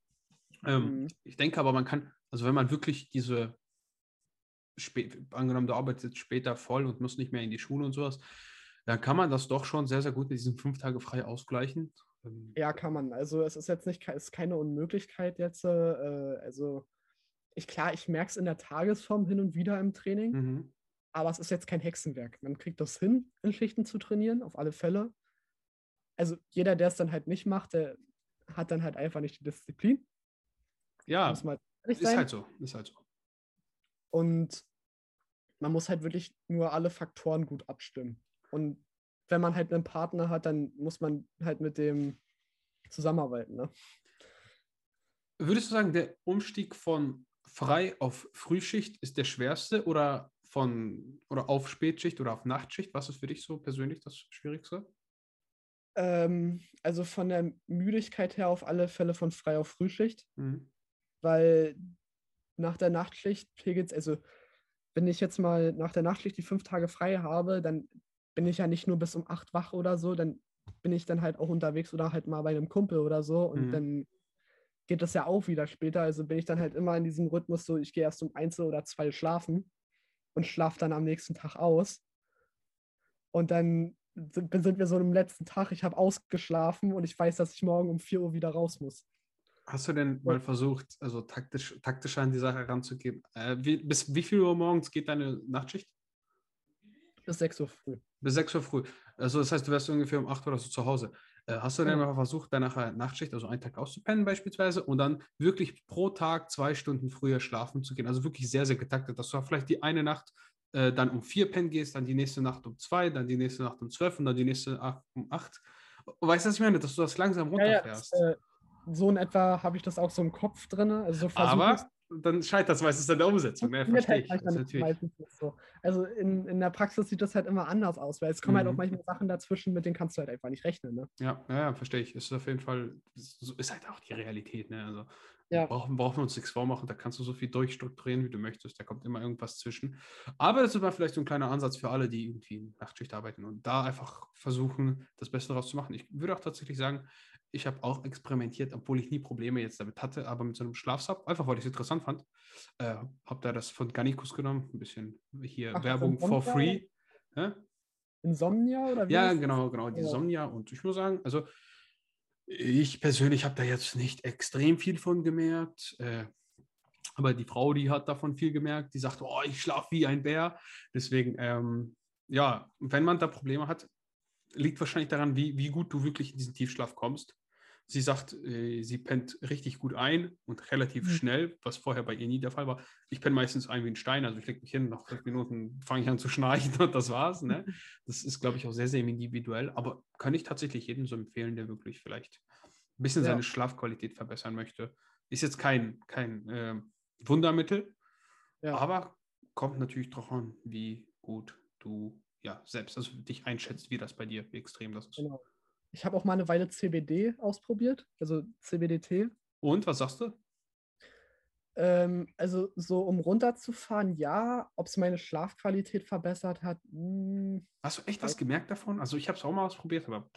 Ähm, Mhm. Ich denke aber, man kann, also wenn man wirklich diese, spät, angenommen, du arbeitest später voll und musst nicht mehr in die Schule und sowas, dann kann man das doch schon sehr, sehr gut mit diesen fünf Tage frei ausgleichen. Ähm, Ja, kann man. Also es ist jetzt nicht es ist keine Unmöglichkeit jetzt. Äh, also ich klar, ich merke es in der Tagesform hin und wieder im Training, mhm. Aber es ist jetzt kein Hexenwerk. Man kriegt das hin, in Schichten zu trainieren, auf alle Fälle. Also jeder, der es dann halt nicht macht, der hat dann halt einfach nicht die Disziplin. Ja, ist halt so, ist halt so. Und man muss halt wirklich nur alle Faktoren gut abstimmen. Und wenn man halt einen Partner hat, dann muss man halt mit dem zusammenarbeiten. Ne? Würdest du sagen, der Umstieg von frei auf Frühschicht ist der schwerste oder von oder auf Spätschicht oder auf Nachtschicht? Was ist für dich so persönlich das Schwierigste? Ähm, also von der Müdigkeit her auf alle Fälle von frei auf Frühschicht, Mhm. weil nach der Nachtschicht pegelt also wenn ich jetzt mal nach der Nachtschicht die fünf Tage frei habe, dann bin ich ja nicht nur bis um acht wach oder so, dann bin ich dann halt auch unterwegs oder halt mal bei einem Kumpel oder so und Mhm. dann geht das ja auch wieder später. Also bin ich dann halt immer in diesem Rhythmus so, ich gehe erst um eins oder zwei schlafen und schlafe dann am nächsten Tag aus. Und dann sind, wir so im letzten Tag, ich habe ausgeschlafen und ich weiß, dass ich morgen um 4 Uhr wieder raus muss. Hast du denn mal versucht, also taktisch, taktischer an die Sache ranzugehen? Äh, wie, bis wie viel Uhr morgens geht deine Nachtschicht? Bis 6 Uhr früh. Bis 6 Uhr früh. Also das heißt, du wärst ungefähr um 8 Uhr oder so zu Hause. Äh, hast du denn mal versucht, danach eine Nachtschicht, also einen Tag auszupennen beispielsweise und dann wirklich pro Tag zwei Stunden früher schlafen zu gehen? Also wirklich sehr, sehr getaktet, dass du vielleicht die eine Nacht äh, dann um vier pennen gehst, dann die nächste Nacht um zwei, dann die nächste Nacht um zwölf und dann die nächste Nacht um acht. Weißt du, was ich meine? Dass du das langsam Ja, ja, runterfährst. das, äh, so in etwa habe ich das auch so im Kopf drin. Also so Aber. Dann scheitert es meistens an der Umsetzung. Ne? Verstehe halt ich. meistens so. Also in, in der Praxis sieht das halt immer anders aus, weil es kommen mhm. halt auch mhm. manchmal Sachen dazwischen, mit denen kannst du halt einfach nicht rechnen. Ne? Ja, ja, verstehe ich. Ist auf jeden Fall, ist halt auch die Realität. Ne? Also ja. brauchen, brauchen wir uns nichts vormachen, da kannst du so viel durchstrukturieren, wie du möchtest. Da kommt immer irgendwas zwischen. Aber das ist mal vielleicht so ein kleiner Ansatz für alle, die irgendwie Nachtschicht arbeiten und da einfach versuchen, das Beste daraus zu machen. Ich würde auch tatsächlich sagen, ich habe auch experimentiert, obwohl ich nie Probleme jetzt damit hatte, aber mit so einem Schlafsub, einfach weil ich es interessant fand. Äh, habe da das von Garnicus genommen, ein bisschen hier Ach, Werbung for free. Ja? Insomnia oder wie? Ja, genau, genau, die Insomnia. Und ich muss sagen, also ich persönlich habe da jetzt nicht extrem viel von gemerkt. Äh, aber die Frau, die hat davon viel gemerkt, die sagt, oh, ich schlafe wie ein Bär. Deswegen, ähm, ja, wenn man da Probleme hat, liegt wahrscheinlich daran, wie, wie gut du wirklich in diesen Tiefschlaf kommst. Sie sagt, äh, sie pennt richtig gut ein und relativ mhm. schnell, was vorher bei ihr nie der Fall war. Ich penne meistens ein wie ein Stein, also ich lege mich hin, nach fünf Minuten fange ich an zu schnarchen und das war's. Ne? Das ist, glaube ich, auch sehr, sehr individuell, aber kann ich tatsächlich jedem so empfehlen, der wirklich vielleicht ein bisschen ja. seine Schlafqualität verbessern möchte. Ist jetzt kein, kein äh, Wundermittel, ja. aber kommt natürlich darauf an, wie gut du ja selbst, also dich einschätzt, wie das bei dir, wie extrem das ist. Genau. Ich habe auch mal eine Weile CBD ausprobiert, also CBDT. Und was sagst du? Ähm, also so um runterzufahren, ja. Ob es meine Schlafqualität verbessert hat. Mh, hm, Hast du echt was gemerkt davon? Also ich habe es auch mal ausprobiert, aber.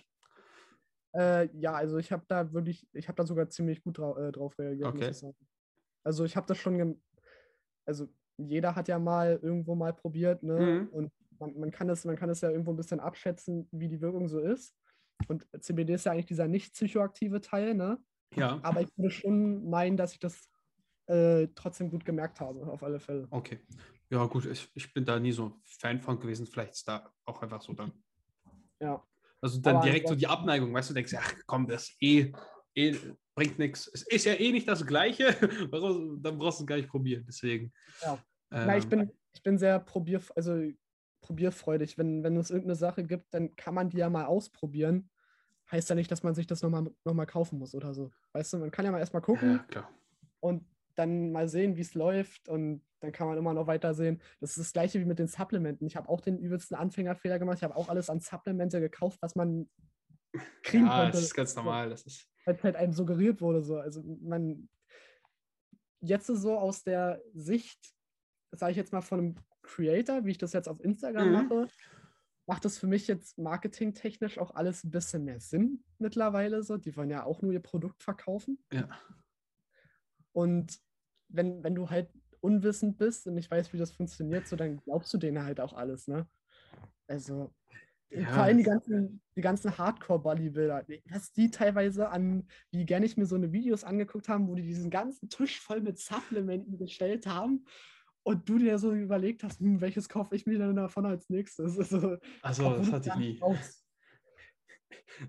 Äh, ja, also ich habe da wirklich, ich habe da sogar ziemlich gut drau äh, drauf reagiert. Okay. Ich also ich habe das schon, also jeder hat ja mal irgendwo mal probiert, ne? Mhm. Und man, man, kann es, man kann es ja irgendwo ein bisschen abschätzen, wie die Wirkung so ist. Und CBD ist ja eigentlich dieser nicht psychoaktive Teil, ne? Ja. Aber ich würde schon meinen, dass ich das äh, trotzdem gut gemerkt habe, auf alle Fälle. Okay. Ja, gut, ich, ich bin da nie so Fan von gewesen. Vielleicht ist da auch einfach so dann. Ja. Also dann Aber direkt so die Abneigung, weißt du, denkst, ach komm, das eh, eh bringt nichts. Es ist ja eh nicht das Gleiche. dann brauchst du es gar nicht probieren. Deswegen. Ja. Ähm, Na, ich bin, ich bin sehr probier, also probierfreudig. Wenn, wenn es irgendeine Sache gibt, dann kann man die ja mal ausprobieren. Heißt ja nicht, dass man sich das nochmal noch mal kaufen muss oder so. Weißt du, man kann ja mal erstmal gucken ja, und dann mal sehen, wie es läuft und dann kann man immer noch weiter sehen. Das ist das gleiche wie mit den Supplementen. Ich habe auch den übelsten Anfängerfehler gemacht. Ich habe auch alles an Supplemente gekauft, was man kriegen ja, konnte. Das ist ganz normal. Das ist weil halt einem suggeriert wurde. So. Also man jetzt so aus der Sicht, sage ich jetzt mal, von einem Creator, wie ich das jetzt auf Instagram mhm. mache, macht das für mich jetzt marketingtechnisch auch alles ein bisschen mehr Sinn mittlerweile. So. Die wollen ja auch nur ihr Produkt verkaufen. Ja. Und wenn, wenn du halt unwissend bist und nicht weißt, wie das funktioniert, so dann glaubst du denen halt auch alles, ne? Also, ja. vor allem die ganzen, die ganzen Hardcore-Bodybuilder, was die teilweise an, wie gerne ich mir so eine Videos angeguckt haben, wo die diesen ganzen Tisch voll mit Supplementen gestellt haben und du dir so überlegt hast, hm, welches kaufe ich mir denn davon als nächstes? Also, also das hatte ich nie.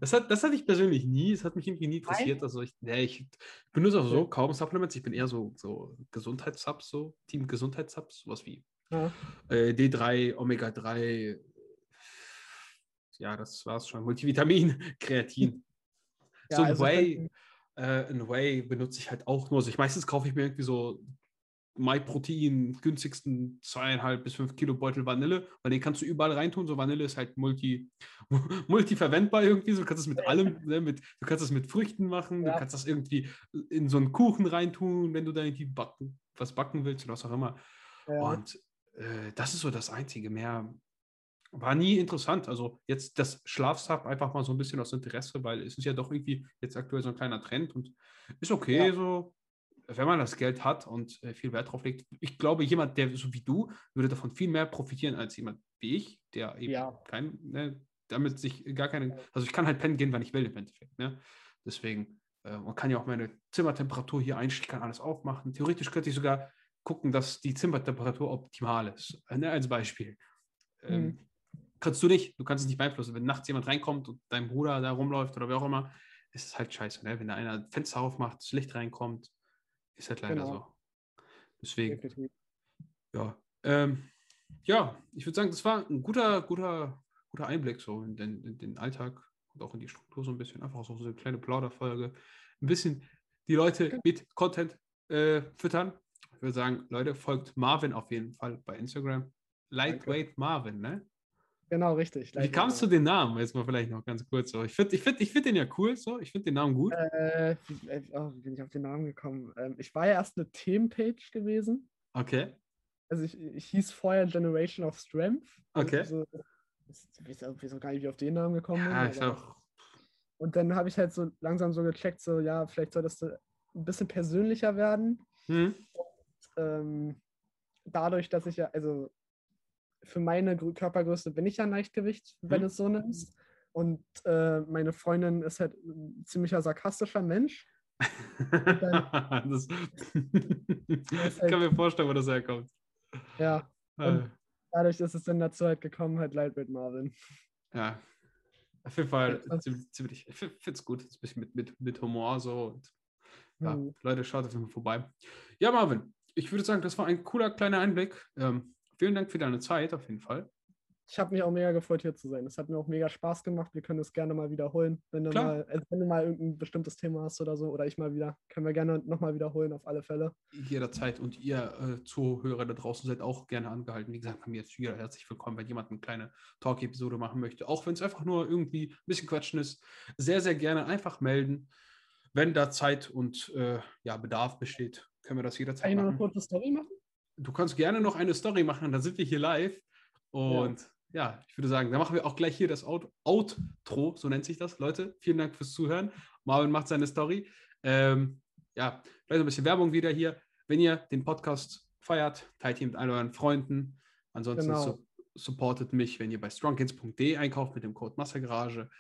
Das, hat, das hatte ich persönlich nie. Es hat mich irgendwie nie interessiert. Also ich, nee, ich benutze auch so kaum Supplements. Ich bin eher so, so Gesundheitssubs, so Team Gesundheitssubs, sowas wie ja. äh, D3, Omega 3. Ja, das war's schon. Multivitamin, Kreatin. Ja, so ein also Whey, äh, ein Whey benutze ich halt auch nur. Also ich meistens kaufe ich mir irgendwie so MyProtein günstigsten zweieinhalb bis fünf Kilo Beutel Vanille, weil den kannst du überall reintun. So Vanille ist halt multi, multiverwendbar irgendwie. So, du kannst es mit allem, ne, mit, du kannst es mit Früchten machen, ja. du kannst das irgendwie in so einen Kuchen reintun, wenn du da irgendwie backen, was backen willst oder was auch immer. Ja. Und äh, das ist so das Einzige. Mehr war nie interessant. Also jetzt das Schlafstab einfach mal so ein bisschen aus Interesse, weil es ist ja doch irgendwie jetzt aktuell so ein kleiner Trend und ist okay ja. so wenn man das Geld hat und äh, viel Wert drauf legt, ich glaube, jemand, der so wie du, würde davon viel mehr profitieren als jemand wie ich, der eben ja. kein, ne, damit sich gar keine, also ich kann halt pennen gehen, wann ich will im Endeffekt. Ne? Deswegen, äh, man kann ja auch meine Zimmertemperatur hier einstellen, ich kann alles aufmachen. Theoretisch könnte ich sogar gucken, dass die Zimmertemperatur optimal ist. Ne, als Beispiel. Ähm, mhm. Kannst du nicht, du kannst es nicht beeinflussen. Wenn nachts jemand reinkommt und dein Bruder da rumläuft oder wer auch immer, ist es halt scheiße. Ne? Wenn da einer Fenster aufmacht, das Licht reinkommt, ist halt leider genau. so. Deswegen. Ja. Ähm, ja, ich würde sagen, das war ein guter, guter, guter Einblick so in den, in den, Alltag und auch in die Struktur so ein bisschen. Einfach so eine kleine Plauderfolge. Ein bisschen die Leute mit Content äh, füttern. Ich würde sagen, Leute, folgt Marvin auf jeden Fall bei Instagram. Lightweight Marvin, ne? Genau, richtig. Wie kamst du den Namen? Jetzt mal vielleicht noch ganz kurz so. Ich finde ich find, ich find den ja cool so. Ich finde den Namen gut. Äh, wie, äh, oh, wie bin ich auf den Namen gekommen? Ähm, ich war ja erst eine Themenpage gewesen. Okay. Also ich, ich hieß vorher Generation of Strength. Okay. Also, ich weiß auch, weiß auch gar nicht, wie ich auf den Namen gekommen Ja, bin. ich auch. Und dann habe ich halt so langsam so gecheckt, so ja, vielleicht solltest du ein bisschen persönlicher werden. Hm? Ähm, dadurch, dass ich ja, also für meine Grö- Körpergröße bin ich ja ein Leichtgewicht, wenn Mhm. es so nimmst. Und äh, meine Freundin ist halt ein ziemlicher sarkastischer Mensch. das, ich kann mir vorstellen, wo das herkommt. Ja, Äh, dadurch ist es dann dazu halt gekommen, halt Lightweight Marvin. Ja. Auf jeden Fall Ja. ziemlich, ziemlich ich finde es gut. Ein bisschen mit, mit, mit Humor so. Und, ja, Hm. Leute, schaut auf jeden Fall vorbei. Ja, Marvin, ich würde sagen, das war ein cooler kleiner Einblick. Ähm, vielen Dank für deine Zeit, auf jeden Fall. Ich habe mich auch mega gefreut, hier zu sein. Es hat mir auch mega Spaß gemacht. Wir können es gerne mal wiederholen. Wenn du, Klar. mal, also wenn du mal irgendein bestimmtes Thema hast oder so, oder ich mal wieder, können wir gerne nochmal wiederholen, auf alle Fälle. Jederzeit und ihr äh, Zuhörer da draußen seid auch gerne angehalten. Wie gesagt, bei mir ist jeder herzlich willkommen, wenn jemand eine kleine Talk-Episode machen möchte. Auch wenn es einfach nur irgendwie ein bisschen quatschen ist. Sehr, sehr gerne einfach melden. Wenn da Zeit und äh, ja, Bedarf besteht, können wir das Kann jederzeit ich noch eine machen. kurze Story machen? Du kannst gerne noch eine Story machen, dann sind wir hier live. Und ja, ich würde sagen, dann machen wir auch gleich hier das Out Outro, so nennt sich das. Leute, vielen Dank fürs Zuhören. Marvin macht seine Story. Ähm, ja, vielleicht ein bisschen Werbung wieder hier. Wenn ihr den Podcast feiert, teilt ihn mit all euren Freunden. Ansonsten Genau. su supportet mich, wenn ihr bei strongkids.de einkauft mit dem Code Massegarage.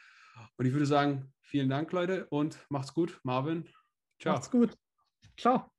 Und ich würde sagen, vielen Dank, Leute, und macht's gut. Marvin, ciao. Macht's gut. Ciao.